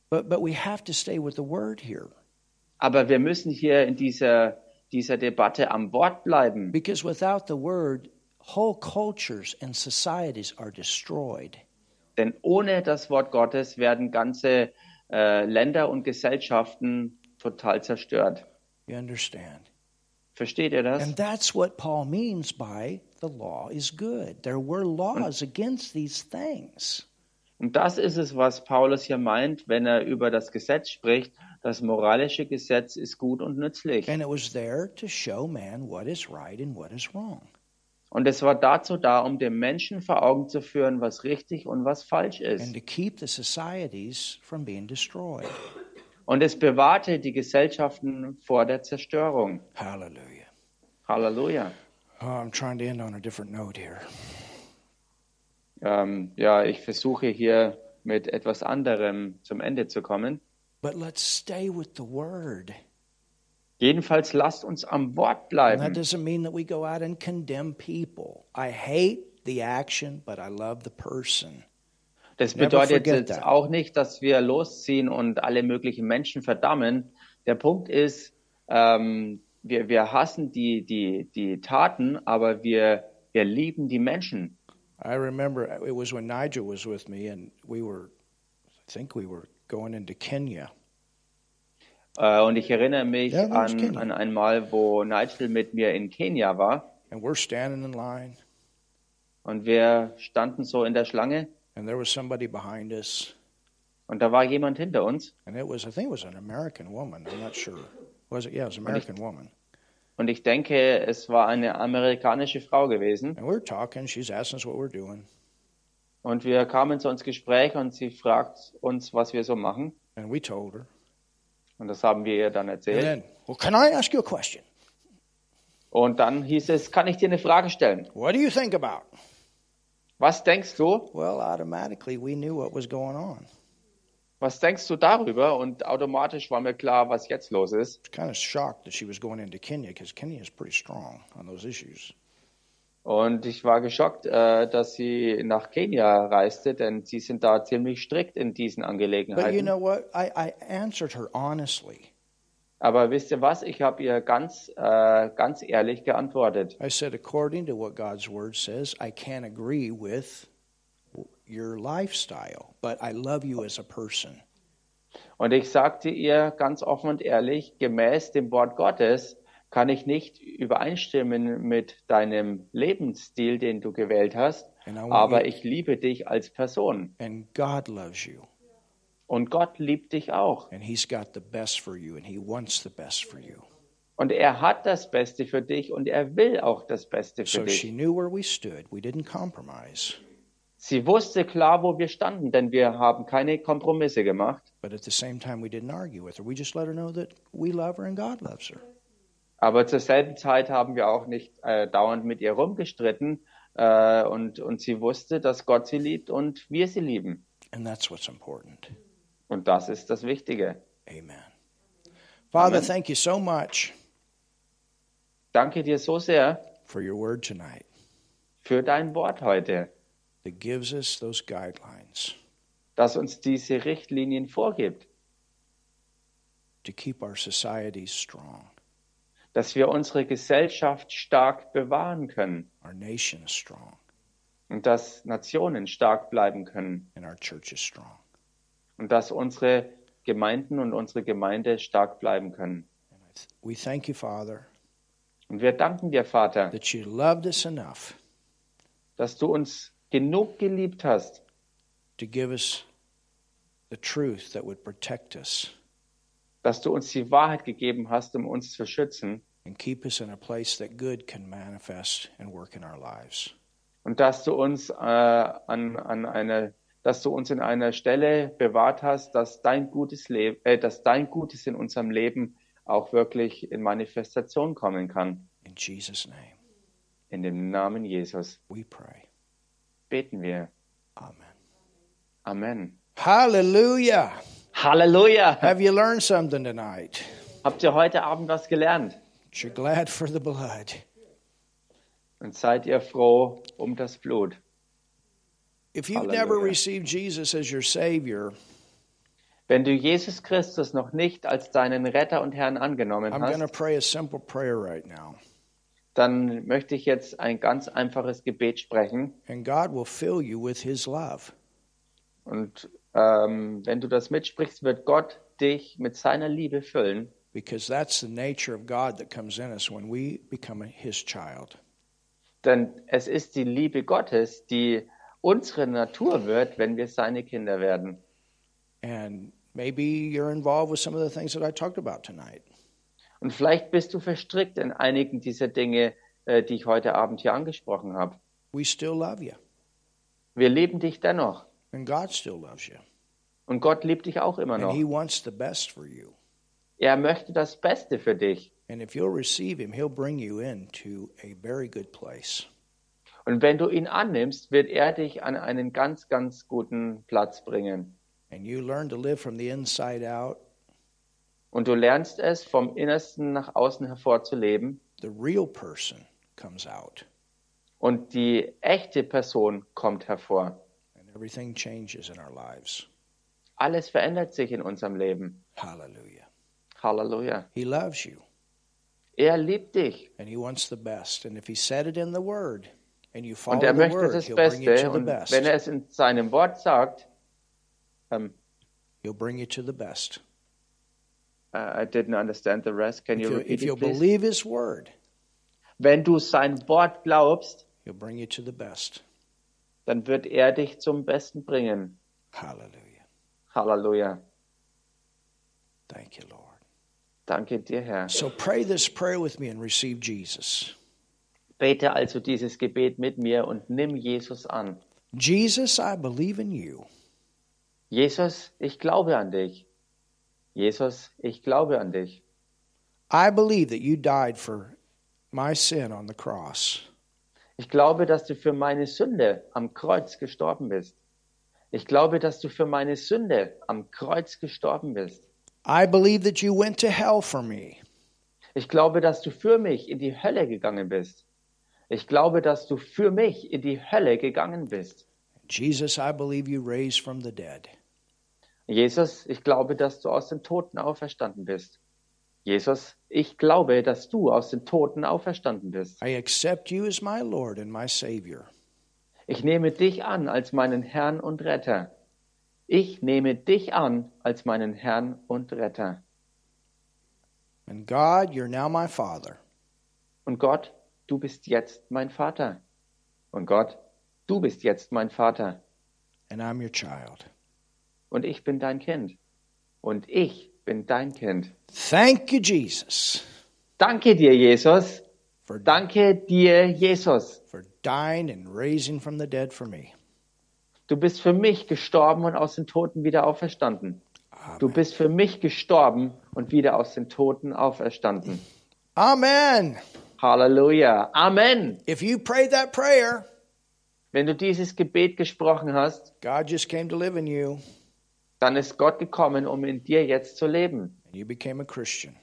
But but we have to stay with the word here. aber wir müssen hier in dieser, dieser Debatte am Wort bleiben. Because without the word, whole cultures and societies are destroyed. Denn ohne das Wort Gottes werden ganze äh, Länder und Gesellschaften total zerstört. You understand? Versteht ihr das? And that's what Paul means by the law is good. There were laws against these things. Und das ist es, was Paulus hier meint, wenn er über das Gesetz spricht. Das moralische Gesetz ist gut und nützlich. And it was there to show man what is right and what is wrong. Und es war dazu da, um dem Menschen vor Augen zu führen, was richtig und was falsch And ist. to keep the societies from being destroyed. Und es bewahrte die Gesellschaften vor der Zerstörung. Hallelujah. Halleluja. Oh, I'm trying to end on a different note here. Ähm, ja, ich versuche hier mit etwas anderem zum Ende zu kommen. But let's stay with the word. Jedenfalls lasst uns am Wort And that bleiben. doesn't mean that we go out and condemn people. I hate the action, but I love the person. Das bedeutet jetzt that. auch nicht, dass wir losziehen und alle möglichen Menschen verdammen. Der Punkt ist, ähm, wir, wir hassen die, die, die Taten, aber wir, wir lieben die Menschen. I remember it was when Nigel was with me, and we were, I think we were going into Kenya. Äh, und ich erinnere mich das an, an einmal, wo Nigel mit mir in Kenia war And we're standing in line, und wir standen so in der Schlange and there was somebody behind us, und da war jemand hinter uns and it was, I think it was an American woman. I'm not sure. Was it? Yeah, it was an American woman. und ich denke, es war eine amerikanische Frau gewesen And we were talking. She's asking us what we're doing. und wir kamen so ins Gespräch und sie fragt uns, was wir so machen And we told her. Und das haben wir ihr dann And erzählt. then, well, can I ask you a question? Und dann hieß es, kann ich dir eine Frage stellen? What do you think about? Was denkst du? Well, automatically we knew what was going on. Was denkst du darüber? Und automatisch war mir klar, was jetzt los ist. Kind of shocked that she was going into Kenya because Kenya is pretty strong on those issues. Und ich war geschockt, äh, dass sie nach Kenia reiste, denn sie sind da ziemlich strikt in diesen But you Angelegenheiten. know? I, I. Aber wisst ihr was? Ich habe ihr ganz, äh, ganz ehrlich geantwortet. I said, according to what God's word says, I can't agree with your lifestyle, but I love you as a person. Und ich sagte ihr ganz offen und ehrlich, gemäß dem Wort Gottes kann ich nicht übereinstimmen mit deinem Lebensstil, den du gewählt hast, aber ich liebe dich als Person. And God loves you, Und Gott liebt dich auch. and He's got the best for you, and He wants the best for you. Und er hat das Beste für dich und er will auch das Beste für So she dich. knew where we stood. We didn't compromise, Sie wusste klar, wo wir standen, denn wir haben keine Kompromisse gemacht. but at the same time, we didn't argue with her. We just let her know that we love her and God loves her. Aber zur selben Zeit haben wir auch nicht äh, dauernd mit ihr rumgestritten äh, und, und sie wusste, dass Gott sie liebt und wir sie lieben. And that's what's important. Und das ist das Wichtige. Amen. Father, Amen. thank you so much Danke dir so sehr for your word tonight für dein Wort heute, that gives us those guidelines das uns diese Richtlinien vorgibt, to keep our societies strong, dass wir unsere Gesellschaft stark bewahren können our nation strong, und dass Nationen stark bleiben können and our churches strong. und dass unsere Gemeinden und unsere Gemeinde stark bleiben können. We thank you, Father, Und wir danken dir, Vater, that you loved us enough dass du uns genug geliebt hast, to give us the truth that would protect us dass du uns die Wahrheit gegeben hast, um uns zu schützen and keep us in a place that good can manifest and work in our lives. und dass du uns äh, an, an eine, dass du uns in einer Stelle bewahrt hast, dass dein gutes Leben, äh, dass dein Gutes in unserem Leben auch wirklich in Manifestation kommen kann. In Jesus' name, In dem Namen Jesus we pray. beten wir. Amen. Amen. Hallelujah. Halleluja! Have you learned something tonight? Habt ihr heute Abend was gelernt? You're glad for the blood. Und seid ihr froh um das Blut? If you've never received Jesus as your Savior, Wenn du Jesus Christus noch nicht als deinen Retter und Herrn angenommen I'm hast, pray a simple prayer right now. dann möchte ich jetzt ein ganz einfaches Gebet sprechen. And God will fill you with His love. Und ähm, wenn du das mitsprichst, wird Gott dich mit seiner Liebe füllen, Because that's the nature of God that comes in us when we become His child. denn es ist die Liebe Gottes, die unsere Natur wird, wenn wir seine Kinder werden. And maybe you're involved with some of the things that I talked about tonight. Und vielleicht bist du verstrickt in einigen dieser Dinge, äh, die ich heute Abend hier angesprochen habe. We still love you, Wir lieben dich dennoch. And God still loves you. Und Gott liebt dich auch immer And noch. He wants the best for you. Er möchte das Beste für dich. And if you'll receive Him, He'll bring you into a very good place. Und wenn du ihn annimmst, wird er dich an einen ganz, ganz guten Platz bringen. And you learn to live from the inside out. Und du lernst es, vom Innersten nach außen hervorzuleben. The real person comes out, Und die echte Person kommt hervor. Everything changes in our lives. Alles verändert sich in unserem Leben. Hallelujah. Halleluja. He loves you, Er liebt dich. and He wants the best. And if He said it in the Word, and you follow Und er the möchte Word, das He'll bring you to the best. Und wenn er es in seinem Wort sagt, ähm, He'll bring you to the best. I didn't understand the rest. Can If, you you, repeat if please? believe His Word, Wenn du sein Wort glaubst, He'll bring you to the best. Dann wird er dich zum Besten bringen. Hallelujah. Halleluja. Thank you, Lord. Danke dir, Herr. So pray this prayer with me and receive Jesus. Bete also dieses Gebet mit mir und nimm Jesus an. Jesus, I believe in you. Jesus, ich glaube an dich. Jesus, ich glaube an dich. I believe that you died for my sin on the cross. Ich glaube, dass du für meine Sünde am Kreuz gestorben bist. Ich glaube, dass du für meine Sünde am Kreuz gestorben bist. I believe that you went to hell for me. Ich glaube, dass du für mich in die Hölle gegangen bist. Ich glaube, dass du für mich in die Hölle gegangen bist. Jesus, I believe you raised from the dead. Jesus, ich glaube, dass du aus den Toten auferstanden bist. Jesus, ich glaube, dass du aus den Toten auferstanden bist. I accept you as my Lord and my Savior. Ich nehme dich an als meinen Herrn und Retter. Ich nehme dich an als meinen Herrn und Retter. And God, you're now my Father. Und Gott, du bist jetzt mein Vater. Und Gott, du bist jetzt mein Vater. And I'm your child. Und ich bin dein Kind. Und ich bin dein Kind. Thank you, Jesus, Danke dir, Jesus. for, Danke dir, Jesus. for dying and raising from the dead for me. Du bist für mich gestorben und aus den Toten wieder auferstanden. Du bist für mich gestorben und wieder aus den Toten auferstanden. Amen. Halleluja. Amen. If you prayed that prayer, Wenn du dieses Gebet gesprochen hast, God just came to live in you dann ist Gott gekommen, um in dir jetzt zu leben. and you became a Christian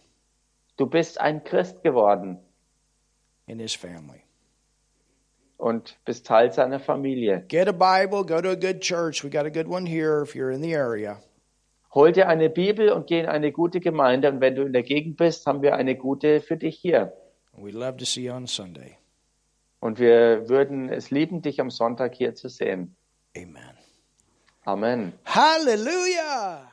Du bist ein Christ geworden in his family. und bist Teil seiner Familie. Get a Bible, go to a good church. We got a good one here if you're in the area. Hol dir eine Bibel und geh in eine gute Gemeinde. Und wenn du in der Gegend bist, haben wir eine gute für dich hier. We'd love to see you on Sunday. Und wir würden es lieben, dich am Sonntag hier zu sehen. Amen. Amen. Hallelujah.